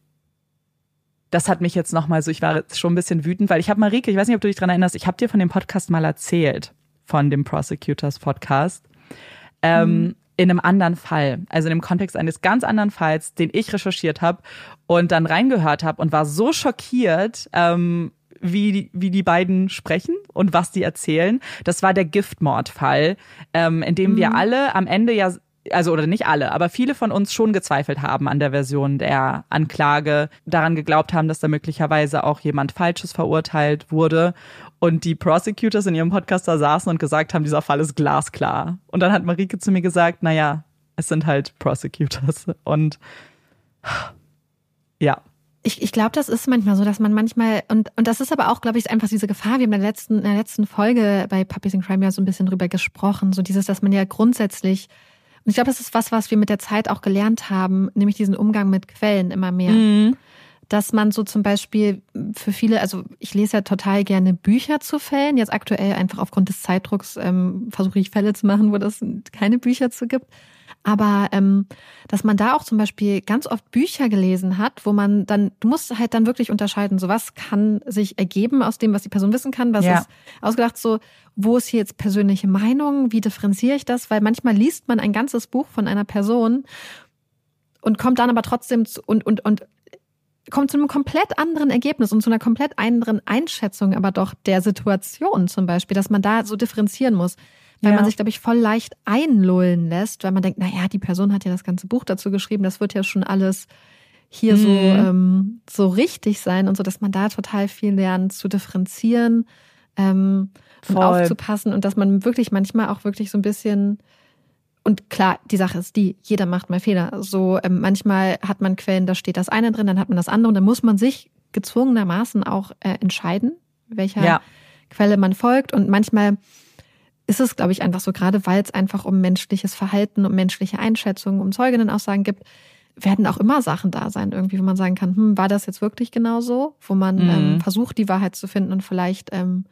das hat mich jetzt nochmal so, ich war jetzt schon ein bisschen wütend, weil ich habe Marike, ich weiß nicht, ob du dich dran erinnerst, ich habe dir von dem Podcast mal erzählt, von dem Prosecutors Podcast ähm, in einem anderen Fall, also in dem Kontext eines ganz anderen Falls, den ich recherchiert habe und dann reingehört habe und war so schockiert, ähm, wie, die, wie die beiden sprechen und was die erzählen. Das war der Giftmordfall, ähm, in dem wir alle am Ende ja also oder nicht alle, aber viele von uns schon gezweifelt haben an der Version der Anklage, daran geglaubt haben, dass da möglicherweise auch jemand Falsches verurteilt wurde und die Prosecutors in ihrem Podcast da saßen und gesagt haben, dieser Fall ist glasklar. Und dann hat Marike zu mir gesagt, naja, es sind halt Prosecutors und ja. Ich, ich glaube, das ist manchmal so, dass man manchmal, und, und das ist aber auch, glaube ich, einfach diese Gefahr. Wir haben in der letzten, in der letzten Folge bei Puppies in Crime ja so ein bisschen drüber gesprochen. So dieses, dass man ja grundsätzlich, und ich glaube, das ist was, was wir mit der Zeit auch gelernt haben, nämlich diesen Umgang mit Quellen immer mehr. Mhm. Dass man so zum Beispiel für viele, also ich lese ja total gerne Bücher zu Fällen. Jetzt aktuell einfach aufgrund des Zeitdrucks ähm, versuche ich Fälle zu machen, wo das keine Bücher zu gibt. Aber ähm, dass man da auch zum Beispiel ganz oft Bücher gelesen hat, wo man dann, du musst halt dann wirklich unterscheiden, so was kann sich ergeben aus dem, was die Person wissen kann, was Ja. ist ausgedacht, so wo ist hier jetzt persönliche Meinung, wie differenziere ich das? Weil manchmal liest man ein ganzes Buch von einer Person und kommt dann aber trotzdem zu, und, und, und kommt zu einem komplett anderen Ergebnis und zu einer komplett anderen Einschätzung aber doch der Situation zum Beispiel, dass man da so differenzieren muss. Weil Ja. man sich, glaube ich, voll leicht einlullen lässt, weil man denkt, naja, die Person hat ja das ganze Buch dazu geschrieben, das wird ja schon alles hier so, Mhm. ähm, so richtig sein und so, dass man da total viel lernt zu differenzieren ähm, und aufzupassen und dass man wirklich manchmal auch wirklich so ein bisschen und klar, die Sache ist die, jeder macht mal Fehler. So ähm, manchmal hat man Quellen, da steht das eine drin, dann hat man das andere und dann muss man sich gezwungenermaßen auch äh, entscheiden, welcher Ja. Quelle man folgt. Und manchmal ist es, glaube ich, einfach so, gerade weil es einfach um menschliches Verhalten, um menschliche Einschätzungen, um Zeuginnenaussagen gibt, werden auch immer Sachen da sein, irgendwie, wo man sagen kann, hm, war das jetzt wirklich genau so? Wo man Mhm. ähm, versucht, die Wahrheit zu finden und vielleicht, ähm,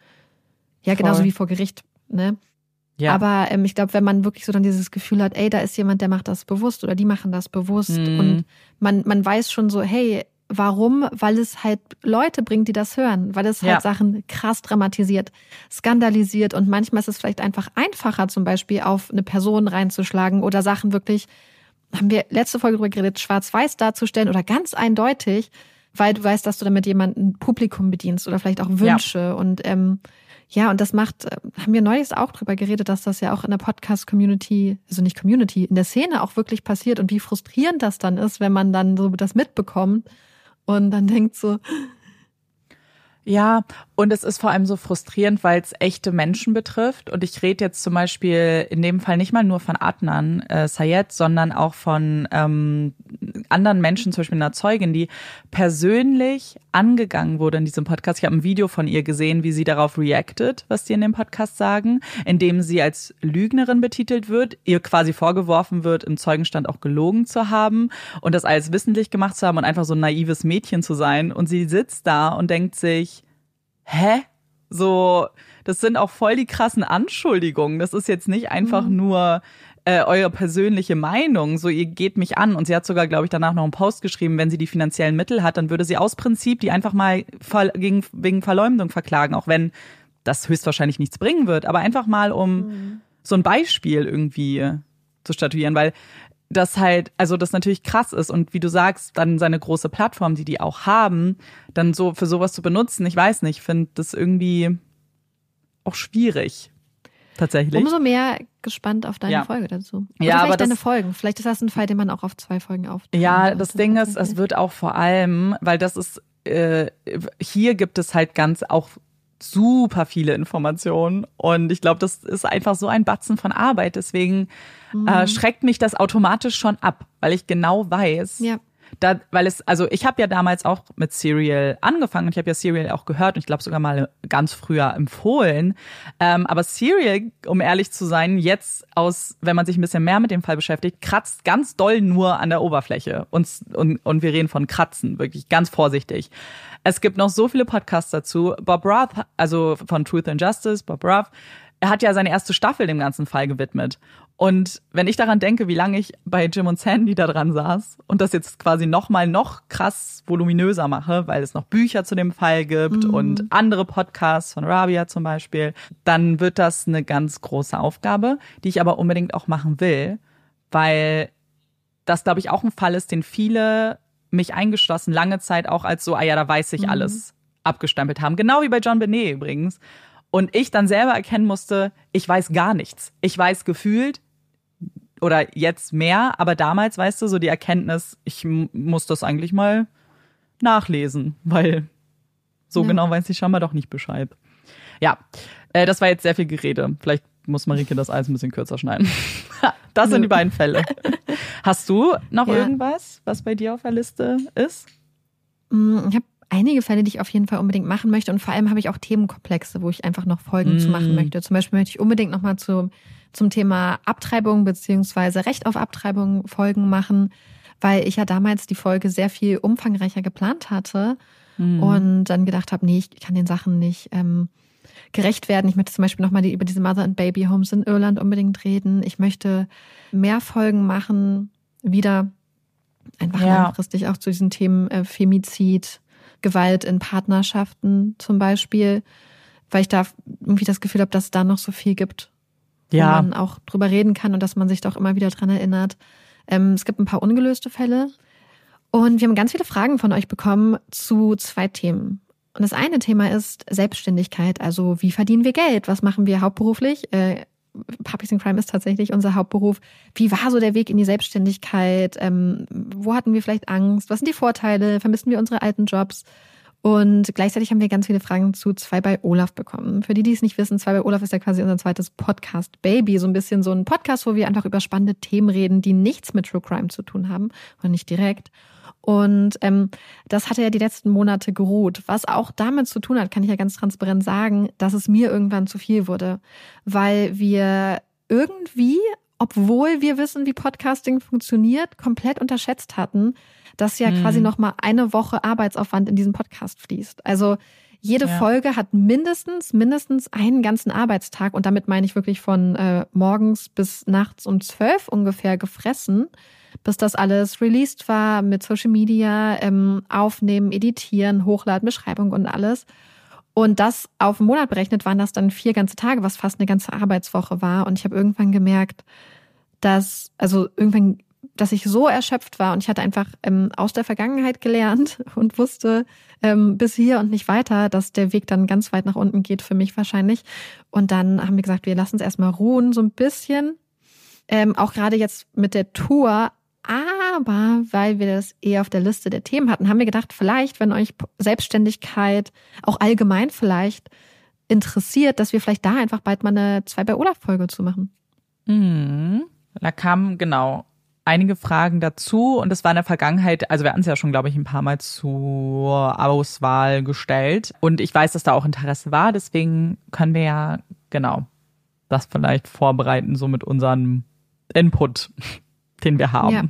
ja, genauso Voll. wie vor Gericht, ne? Ja. Aber ähm, ich glaube, wenn man wirklich so dann dieses Gefühl hat, ey, da ist jemand, der macht das bewusst oder die machen das bewusst Mhm. und man, man weiß schon so, hey, Warum? Weil es halt Leute bringt, die das hören, weil es halt Ja. Sachen krass dramatisiert, skandalisiert und manchmal ist es vielleicht einfach einfacher, zum Beispiel auf eine Person reinzuschlagen oder Sachen wirklich, haben wir letzte Folge drüber geredet, schwarz-weiß darzustellen oder ganz eindeutig, weil du weißt, dass du damit jemanden Publikum bedienst oder vielleicht auch Wünsche. Und ähm, ja, und das macht, äh, haben wir neulich auch drüber geredet, dass das ja auch in der Podcast-Community, also nicht Community, in der Szene auch wirklich passiert und wie frustrierend das dann ist, wenn man dann so das mitbekommt und dann denkt so, Ja, und es ist vor allem so frustrierend, weil es echte Menschen betrifft. Und ich rede jetzt zum Beispiel in dem Fall nicht mal nur von Adnan äh, Sayed, sondern auch von ähm, anderen Menschen, zum Beispiel einer Zeugin, die persönlich angegangen wurde in diesem Podcast. Ich habe ein Video von ihr gesehen, wie sie darauf reacted, was die in dem Podcast sagen, in dem sie als Lügnerin betitelt wird, ihr quasi vorgeworfen wird, im Zeugenstand auch gelogen zu haben und das alles wissentlich gemacht zu haben und einfach so ein naives Mädchen zu sein. Und sie sitzt da und denkt sich, hä? So, das sind auch voll die krassen Anschuldigungen. Das ist jetzt nicht einfach nur äh, eure persönliche Meinung. So, ihr geht mich an. Und sie hat sogar, glaube ich, danach noch einen Post geschrieben, wenn sie die finanziellen Mittel hat, dann würde sie aus Prinzip die einfach mal gegen, wegen Verleumdung verklagen, auch wenn das höchstwahrscheinlich nichts bringen wird. Aber einfach mal, um so ein Beispiel irgendwie zu statuieren, weil das halt, also das natürlich krass ist und wie du sagst, dann seine große Plattform, die die auch haben, dann so für sowas zu benutzen, ich weiß nicht, finde das irgendwie auch schwierig. Tatsächlich. umso mehr gespannt auf deine Ja. Folge dazu. Oder Ja, vielleicht aber deine Folgen. Vielleicht ist das ein Fall, den man auch auf zwei Folgen aufteilt. Ja, das Ding ist, es wird auch vor allem, weil das ist, äh, hier gibt es halt ganz auch super viele Informationen und ich glaube, das ist einfach so ein Batzen von Arbeit. Deswegen Mhm. äh, schreckt mich das automatisch schon ab, weil ich genau weiß, Ja. Da, weil es, also ich habe ja damals auch mit Serial angefangen und ich habe ja Serial auch gehört und ich glaube sogar mal ganz früher empfohlen. Ähm, aber Serial, um ehrlich zu sein, jetzt aus, wenn man sich ein bisschen mehr mit dem Fall beschäftigt, kratzt ganz doll nur an der Oberfläche. Und, und, und wir reden von Kratzen, wirklich ganz vorsichtig. Es gibt noch so viele Podcasts dazu. Bob Roth, also von Truth and Justice, Bob Roth, er hat ja seine erste Staffel dem ganzen Fall gewidmet. Und wenn ich daran denke, wie lange ich bei Jim und Sandy da dran saß und das jetzt quasi noch mal noch krass voluminöser mache, weil es noch Bücher zu dem Fall gibt und andere Podcasts von Rabia zum Beispiel, dann wird das eine ganz große Aufgabe, die ich aber unbedingt auch machen will, weil das, glaube ich, auch ein Fall ist, den viele mich eingeschlossen lange Zeit auch als so, ah ja, da weiß ich alles abgestempelt haben. Genau wie bei John Benet übrigens. Und ich dann selber erkennen musste, ich weiß gar nichts. Ich weiß gefühlt oder jetzt mehr, aber damals, weißt du, so die Erkenntnis, ich muss das eigentlich mal nachlesen, weil so Ja. genau weiß ich schon mal doch nicht Bescheid. Ja, äh, das war jetzt sehr viel Gerede. Vielleicht muss Marike das alles ein bisschen kürzer schneiden. das sind die beiden Fälle. Hast du noch Ja. irgendwas, was bei dir auf der Liste ist? Mm, Ich habe einige Fälle, die ich auf jeden Fall unbedingt machen möchte. Und vor allem habe ich auch Themenkomplexe, wo ich einfach noch Folgen zu machen Mm. möchte. Zum Beispiel möchte ich unbedingt nochmal zu, zum Thema Abtreibung beziehungsweise Recht auf Abtreibung Folgen machen, weil ich ja damals die Folge sehr viel umfangreicher geplant hatte Mhm. und dann gedacht habe, nee, ich kann den Sachen nicht ähm, gerecht werden. Ich möchte zum Beispiel nochmal die, über diese Mother and Baby Homes in Irland unbedingt reden. Ich möchte mehr Folgen machen, wieder einfach Ja. langfristig auch zu diesen Themen äh, Femizid, Gewalt in Partnerschaften zum Beispiel, weil ich da irgendwie das Gefühl habe, dass es da noch so viel gibt, wo Ja, man auch drüber reden kann und dass man sich doch immer wieder dran erinnert. Ähm, es gibt ein paar ungelöste Fälle und wir haben ganz viele Fragen von euch bekommen zu zwei Themen. Und das eine Thema ist Selbstständigkeit, also wie verdienen wir Geld, was machen wir hauptberuflich? Äh, Puppies in Crime ist tatsächlich unser Hauptberuf. Wie war so der Weg in die Selbstständigkeit? Ähm, wo hatten wir vielleicht Angst? Was sind die Vorteile? Vermissen wir unsere alten Jobs? Und gleichzeitig haben wir ganz viele Fragen zu Zwei bei Olaf bekommen. Für die, die es nicht wissen, Zwei bei Olaf ist ja quasi unser zweites Podcast Baby. So ein bisschen so ein Podcast, wo wir einfach über spannende Themen reden, die nichts mit True Crime zu tun haben oder nicht direkt. Und ähm, das hatte ja die letzten Monate geruht, was auch damit zu tun hat, kann ich ja ganz transparent sagen, dass es mir irgendwann zu viel wurde, weil wir irgendwie, obwohl wir wissen, wie Podcasting funktioniert, komplett unterschätzt hatten, dass ja Mhm. quasi noch mal eine Woche Arbeitsaufwand in diesen Podcast fließt. Also Jede Ja. Folge hat mindestens, mindestens einen ganzen Arbeitstag und damit meine ich wirklich von äh, morgens bis nachts um zwölf ungefähr gefressen, bis das alles released war mit Social Media, ähm, aufnehmen, editieren, hochladen, Beschreibung und alles. Und das auf einen Monat berechnet waren das dann vier ganze Tage, was fast eine ganze Arbeitswoche war. Und ich habe irgendwann gemerkt, dass, also irgendwann, dass ich so erschöpft war und ich hatte einfach ähm, aus der Vergangenheit gelernt und wusste ähm, bis hier und nicht weiter, dass der Weg dann ganz weit nach unten geht für mich wahrscheinlich. Und dann haben wir gesagt, wir lassen es erstmal ruhen, so ein bisschen. Ähm, auch gerade jetzt mit der Tour. Aber weil wir das eher auf der Liste der Themen hatten, haben wir gedacht, vielleicht, wenn euch Selbstständigkeit auch allgemein vielleicht interessiert, dass wir vielleicht da einfach bald mal eine zwei bei Olaf Folge zu machen. Mhm. Da kamen genau einige Fragen dazu und das war in der Vergangenheit, also wir hatten es ja schon, glaube ich, ein paar Mal zur Auswahl gestellt und ich weiß, dass da auch Interesse war, deswegen können wir ja genau das vielleicht vorbereiten, so mit unserem Input, den wir haben. Ja.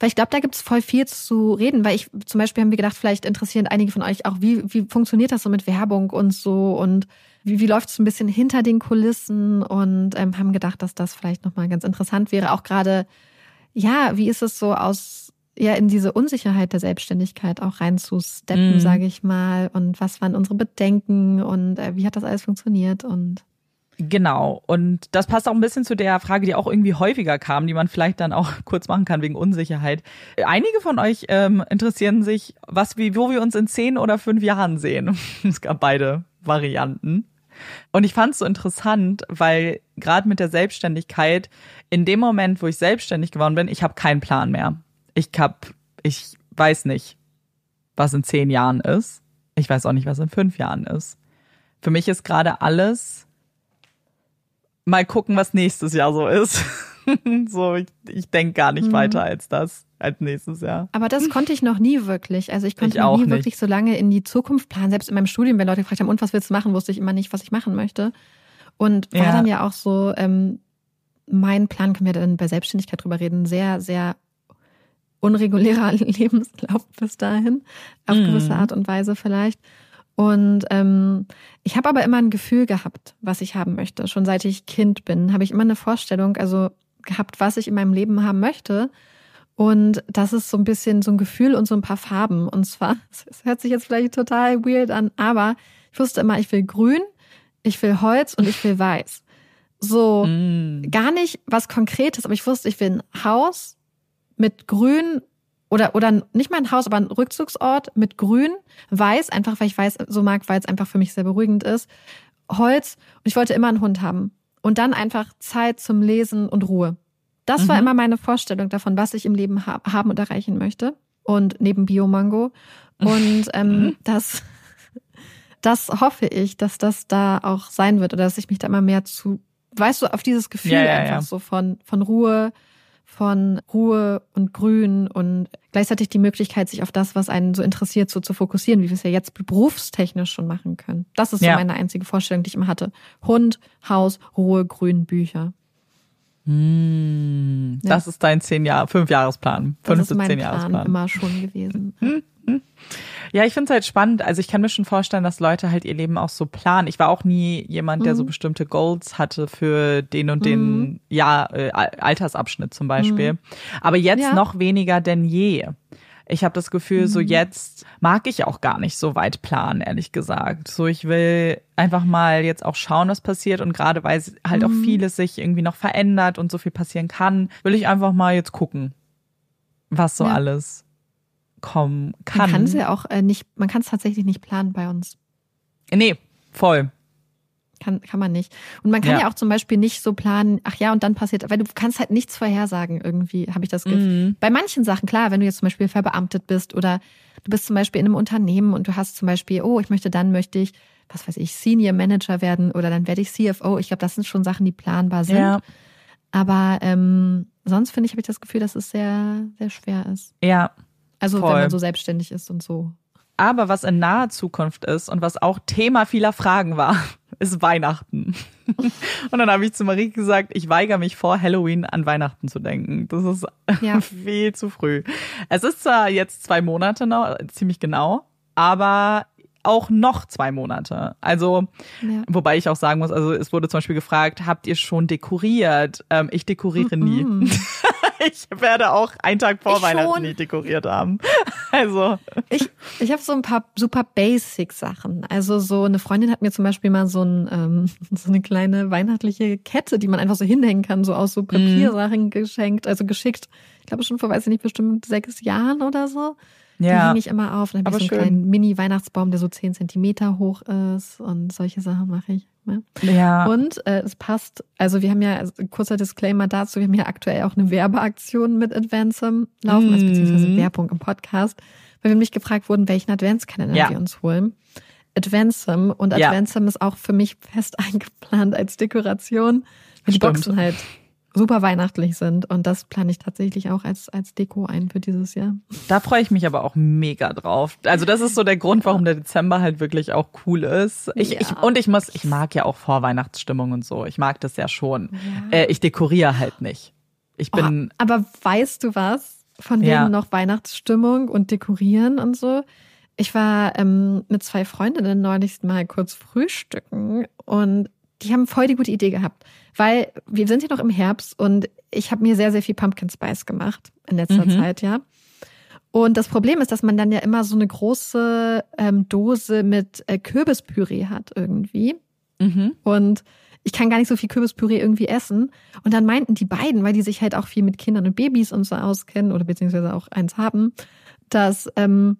Weil ich glaube, da gibt's voll viel zu reden, weil ich zum Beispiel haben wir gedacht, vielleicht interessieren einige von euch auch, wie, wie funktioniert das so mit Werbung und so und wie, wie läuft es ein bisschen hinter den Kulissen und ähm, haben gedacht, dass das vielleicht nochmal ganz interessant wäre. Auch gerade, ja, wie ist es so aus, ja, in diese Unsicherheit der Selbstständigkeit auch reinzusteppen, Mhm. sage ich mal. Und was waren unsere Bedenken und äh, wie hat das alles funktioniert und Genau. Und das passt auch ein bisschen zu der Frage, die auch irgendwie häufiger kam, die man vielleicht dann auch kurz machen kann wegen Unsicherheit. Einige von euch ähm, interessieren sich, was wie, wo wir uns in zehn oder fünf Jahren sehen. Es gab beide Varianten. Und ich fand es so interessant, weil gerade mit der Selbstständigkeit, in dem Moment, wo ich selbstständig geworden bin, ich habe keinen Plan mehr. Ich hab, ich weiß nicht, was in zehn Jahren ist. Ich weiß auch nicht, was in fünf Jahren ist. Für mich ist gerade alles mal gucken, was nächstes Jahr so ist. so, ich, ich denke gar nicht Mhm. weiter als das, als nächstes Jahr. Aber das konnte ich noch nie wirklich. Also ich konnte Ich nie nicht. wirklich so lange in die Zukunft planen. Selbst in meinem Studium, wenn Leute gefragt haben, und was willst du machen, wusste ich immer nicht, was ich machen möchte. Und war Ja. dann ja auch so, ähm, mein Plan, können wir dann bei Selbstständigkeit drüber reden, sehr, sehr unregulärer Lebenslauf bis dahin, auf Mhm. gewisse Art und Weise vielleicht. Und ähm, ich habe aber immer ein Gefühl gehabt, was ich haben möchte. Schon seit ich Kind bin, habe ich immer eine Vorstellung, also gehabt, was ich in meinem Leben haben möchte. Und das ist so ein bisschen so ein Gefühl und so ein paar Farben. Und zwar, es hört sich jetzt vielleicht total weird an, aber ich wusste immer, ich will grün, ich will Holz und ich will weiß. So Mm. gar nicht was Konkretes, aber ich wusste, ich will ein Haus mit grün oder, oder nicht mal ein Haus, aber ein Rückzugsort mit grün, weiß, einfach weil ich weiß, so mag, weil es einfach für mich sehr beruhigend ist. Holz und ich wollte immer einen Hund haben. Und dann einfach Zeit zum Lesen und Ruhe. Das war Mhm. immer meine Vorstellung davon, was ich im Leben ha haben und erreichen möchte. Und neben Biomango. Und ähm, das, das hoffe ich, dass das da auch sein wird oder dass ich mich da immer mehr zu, weißt du, auf dieses Gefühl Ja, ja, einfach ja. so von, von Ruhe, von Ruhe und Grün und gleichzeitig die Möglichkeit, sich auf das, was einen so interessiert, so zu fokussieren, wie wir es ja jetzt berufstechnisch schon machen können. Das ist so Ja. meine einzige Vorstellung, die ich immer hatte. Hund, Haus, Ruhe, Grün, Bücher. Mm. Ja. Das ist dein zehn Jahr, fünf Jahresplan, Das fünf ist bis mein zehn Plan Jahresplan. immer schon gewesen. Ja, ich finde es halt spannend. Also ich kann mir schon vorstellen, dass Leute halt ihr Leben auch so planen. Ich war auch nie jemand, der so Mhm. bestimmte Goals hatte für den und den Mhm. ja, äh, Al- Altersabschnitt zum Beispiel. Aber jetzt Ja. noch weniger denn je. Ich habe das Gefühl, so Mhm. jetzt mag ich auch gar nicht so weit planen, ehrlich gesagt. So, ich will einfach mal jetzt auch schauen, was passiert. Und gerade weil halt auch Mhm. vieles sich irgendwie noch verändert und so viel passieren kann, will ich einfach mal jetzt gucken, was so Ja. alles kommen Man kann. kann es ja auch äh, nicht, man kann es tatsächlich nicht planen bei uns. Nee, voll. Kann, kann man nicht. Und man kann Ja. ja. auch zum Beispiel nicht so planen, ach ja, und dann passiert, weil du kannst halt nichts vorhersagen irgendwie, habe ich das Gefühl. Mhm. Bei manchen Sachen, klar, wenn du jetzt zum Beispiel verbeamtet bist oder du bist zum Beispiel in einem Unternehmen und du hast zum Beispiel, oh, ich möchte dann, möchte ich, was weiß ich, Senior Manager werden oder dann werde ich CFO. Ich glaube, das sind schon Sachen, die planbar sind. Ja, Aber ähm, sonst finde ich, habe ich das Gefühl, dass es sehr, sehr schwer ist. ja. Also Voll. wenn man so selbstständig ist und so. Aber was in naher Zukunft ist und was auch Thema vieler Fragen war, ist Weihnachten. Und dann habe ich zu Marie gesagt, ich weigere mich vor Halloween an Weihnachten zu denken. Das ist Ja. viel zu früh. Es ist zwar jetzt zwei Monate noch, ziemlich genau, aber auch noch zwei Monate. Also, Ja. wobei ich auch sagen muss, also es wurde zum Beispiel gefragt, habt ihr schon dekoriert? Ähm, ich dekoriere nie. Mhm. Ich werde auch einen Tag vor Ich Weihnachten schon. nie dekoriert haben. Also, Ich, ich habe so ein paar super Basic-Sachen. Also so eine Freundin hat mir zum Beispiel mal so, ein, ähm, so eine kleine weihnachtliche Kette, die man einfach so hinhängen kann, so aus so Papiersachen geschenkt, also geschickt. Ich glaube schon vor, weiß ich nicht, bestimmt sechs Jahren oder so. Die ja. hänge ich immer auf. Dann habe ich so einen schön. kleinen Mini-Weihnachtsbaum, der so zehn Zentimeter hoch ist und solche Sachen mache ich. Ne? Ja. Und äh, es passt, also wir haben ja, also kurzer Disclaimer dazu, wir haben ja aktuell auch eine Werbeaktion mit Advancem laufen, also beziehungsweise Mhm. Werbung im Podcast, weil wir nämlich gefragt wurden, welchen Adventskalender Ja. wir uns holen. Advancem und Ja. Advancem ist auch für mich fest eingeplant als Dekoration, weil die Stimmt. Boxen halt super weihnachtlich sind und das plane ich tatsächlich auch als, als Deko ein für dieses Jahr. Da freue ich mich aber auch mega drauf. Also das ist so der Grund, warum der Dezember halt wirklich auch cool ist. Ich, Ja. ich, und ich muss, ich mag ja auch Vorweihnachtsstimmung und so. Ich mag das ja schon. Äh, ich dekoriere halt nicht. Ich bin, oh, aber weißt du was? Von wegen Ja. noch Weihnachtsstimmung und Dekorieren und so. Ich war ähm, mit zwei Freundinnen neulich mal kurz frühstücken und die haben voll die gute Idee gehabt, weil wir sind ja noch im Herbst und ich habe mir sehr, sehr viel Pumpkin Spice gemacht in letzter Mhm. Zeit, ja. Und das Problem ist, dass man dann ja immer so eine große ähm, Dose mit äh, Kürbispüree hat irgendwie. mhm. Und ich kann gar nicht so viel Kürbispüree irgendwie essen. Und dann meinten die beiden, weil die sich halt auch viel mit Kindern und Babys und so auskennen oder beziehungsweise auch eins haben, dass, ähm,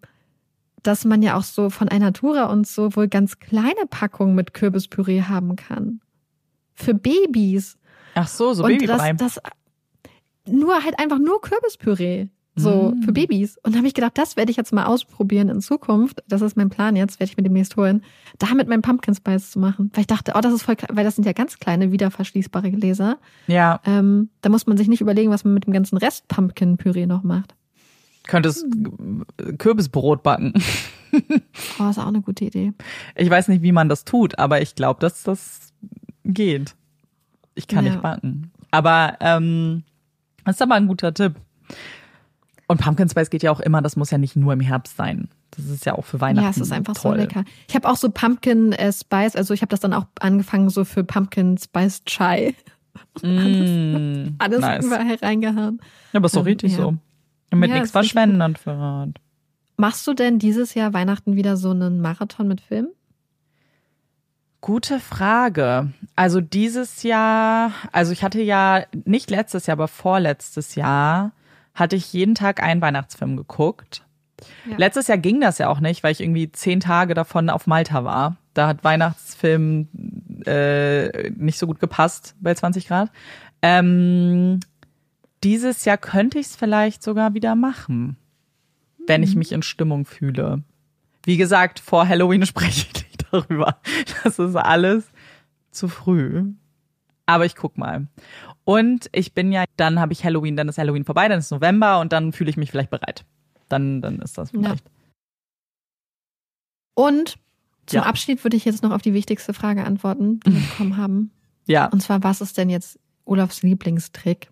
dass man ja auch so von Alnatura und so wohl ganz kleine Packungen mit Kürbispüree haben kann. Für Babys. ach so, so und Babybrei. das, das nur halt einfach nur Kürbispüree. So Mm. für Babys. Und da habe ich gedacht, das werde ich jetzt mal ausprobieren in Zukunft. Das ist mein Plan jetzt, werde ich mir demnächst holen, damit meinen Pumpkin Spice zu machen. Weil ich dachte, oh, das ist voll, weil das sind ja ganz kleine, wiederverschließbare Gläser. Ja, Ähm, da muss man sich nicht überlegen, was man mit dem ganzen Rest Pumpkin-Püree noch macht. Könntest äh, Kürbisbrot backen. Oh, ist auch eine gute Idee. Ich weiß nicht, wie man das tut, aber ich glaube, dass das geht. Ich kann Ja. nicht backen. Aber ähm, das ist aber ein guter Tipp. Und Pumpkin Spice geht ja auch immer, das muss ja nicht nur im Herbst sein. Das ist ja auch für Weihnachten. Ja, es ist einfach toll. so lecker. Ich habe auch so Pumpkin äh, Spice, also ich habe das dann auch angefangen so für Pumpkin Spice Chai. Mm, Alles nice. überall reingehauen. Ja, aber ist doch Ähm, richtig ja. so. Damit Ja, nichts dann verrat. Machst du denn dieses Jahr Weihnachten wieder so einen Marathon mit Film? Gute Frage. Also dieses Jahr, also ich hatte ja nicht letztes Jahr, aber vorletztes Jahr hatte ich jeden Tag einen Weihnachtsfilm geguckt. Ja. Letztes Jahr ging das ja auch nicht, weil ich irgendwie zehn Tage davon auf Malta war. Da hat Weihnachtsfilm äh, nicht so gut gepasst bei 20 Grad. Ähm, dieses Jahr könnte ich es vielleicht sogar wieder machen, wenn ich mich in Stimmung fühle. Wie gesagt, vor Halloween spreche ich nicht darüber. Das ist alles zu früh. Aber ich guck mal. Und ich bin ja, dann habe ich Halloween, dann ist Halloween vorbei, dann ist November und dann fühle ich mich vielleicht bereit. Dann, dann ist das vielleicht. Und zum Ja. Abschied würde ich jetzt noch auf die wichtigste Frage antworten, die wir bekommen haben. Ja. Und zwar, was ist denn jetzt Olafs Lieblingstrick?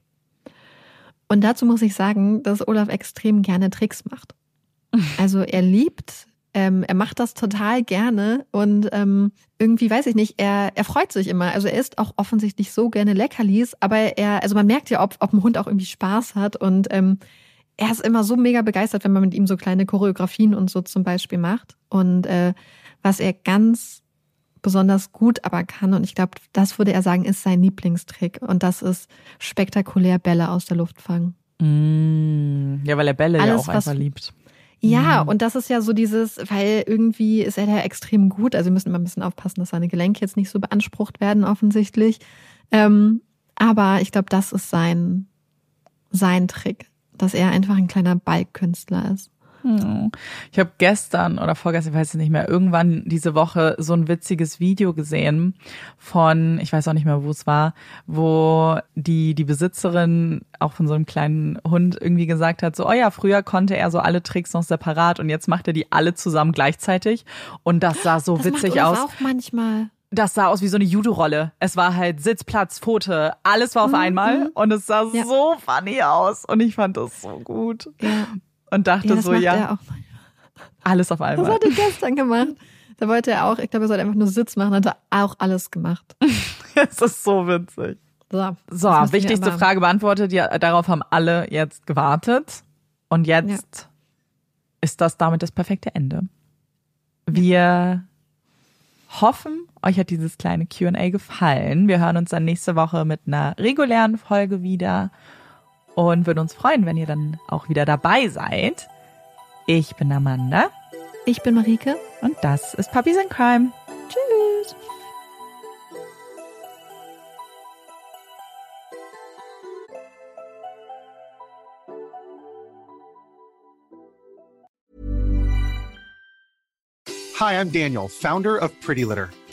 Und dazu muss ich sagen, dass Olaf extrem gerne Tricks macht. Also er liebt, ähm, er macht das total gerne und ähm, irgendwie weiß ich nicht, er, er freut sich immer. Also er isst auch offensichtlich so gerne Leckerlis, aber er, also man merkt ja, ob, ob ein Hund auch irgendwie Spaß hat und ähm, er ist immer so mega begeistert, wenn man mit ihm so kleine Choreografien und so zum Beispiel macht. Und äh, was er ganz besonders gut aber kann, und ich glaube, das würde er sagen, ist sein Lieblingstrick. Und das ist spektakulär Bälle aus der Luft fangen. Mm, ja, weil er Bälle ja Alles, auch was- einfach liebt. Ja, Mhm. und das ist ja so dieses, weil irgendwie ist er da extrem gut. Also wir müssen immer ein bisschen aufpassen, dass seine Gelenke jetzt nicht so beansprucht werden, offensichtlich. Ähm, aber ich glaube, das ist sein, sein Trick, dass er einfach ein kleiner Ballkünstler ist. Hm. Ich habe gestern oder vorgestern, ich weiß es nicht mehr, irgendwann diese Woche so ein witziges Video gesehen von, ich weiß auch nicht mehr, wo es war, wo die, die Besitzerin auch von so einem kleinen Hund irgendwie gesagt hat, so, oh ja, früher konnte er so alle Tricks noch separat und jetzt macht er die alle zusammen gleichzeitig. Und das sah so Das witzig macht aus. auch manchmal. Das sah aus wie so eine Judo-Rolle. Es war halt Sitz, Platz, Pfote, alles war auf Mhm. einmal und es sah Ja. so funny aus und ich fand das so gut Ja, und dachte ja das so, ja, er auch. alles auf Das einmal. hat er gestern gemacht. Da wollte er auch, ich glaube, er sollte einfach nur Sitz machen, hat er auch alles gemacht. das ist so witzig. So, So, wichtigste Frage beantwortet. Ja, darauf haben alle jetzt gewartet. Und jetzt ist das damit das perfekte Ende. Wir hoffen, euch hat dieses kleine QA gefallen. Wir hören uns dann nächste Woche mit einer regulären Folge wieder und würden uns freuen, wenn ihr dann auch wieder dabei seid. Ich bin Amanda Ich bin Marike. und das ist Puppies in Crime. Tschüss. Hi, I'm Daniel, founder of Pretty Litter.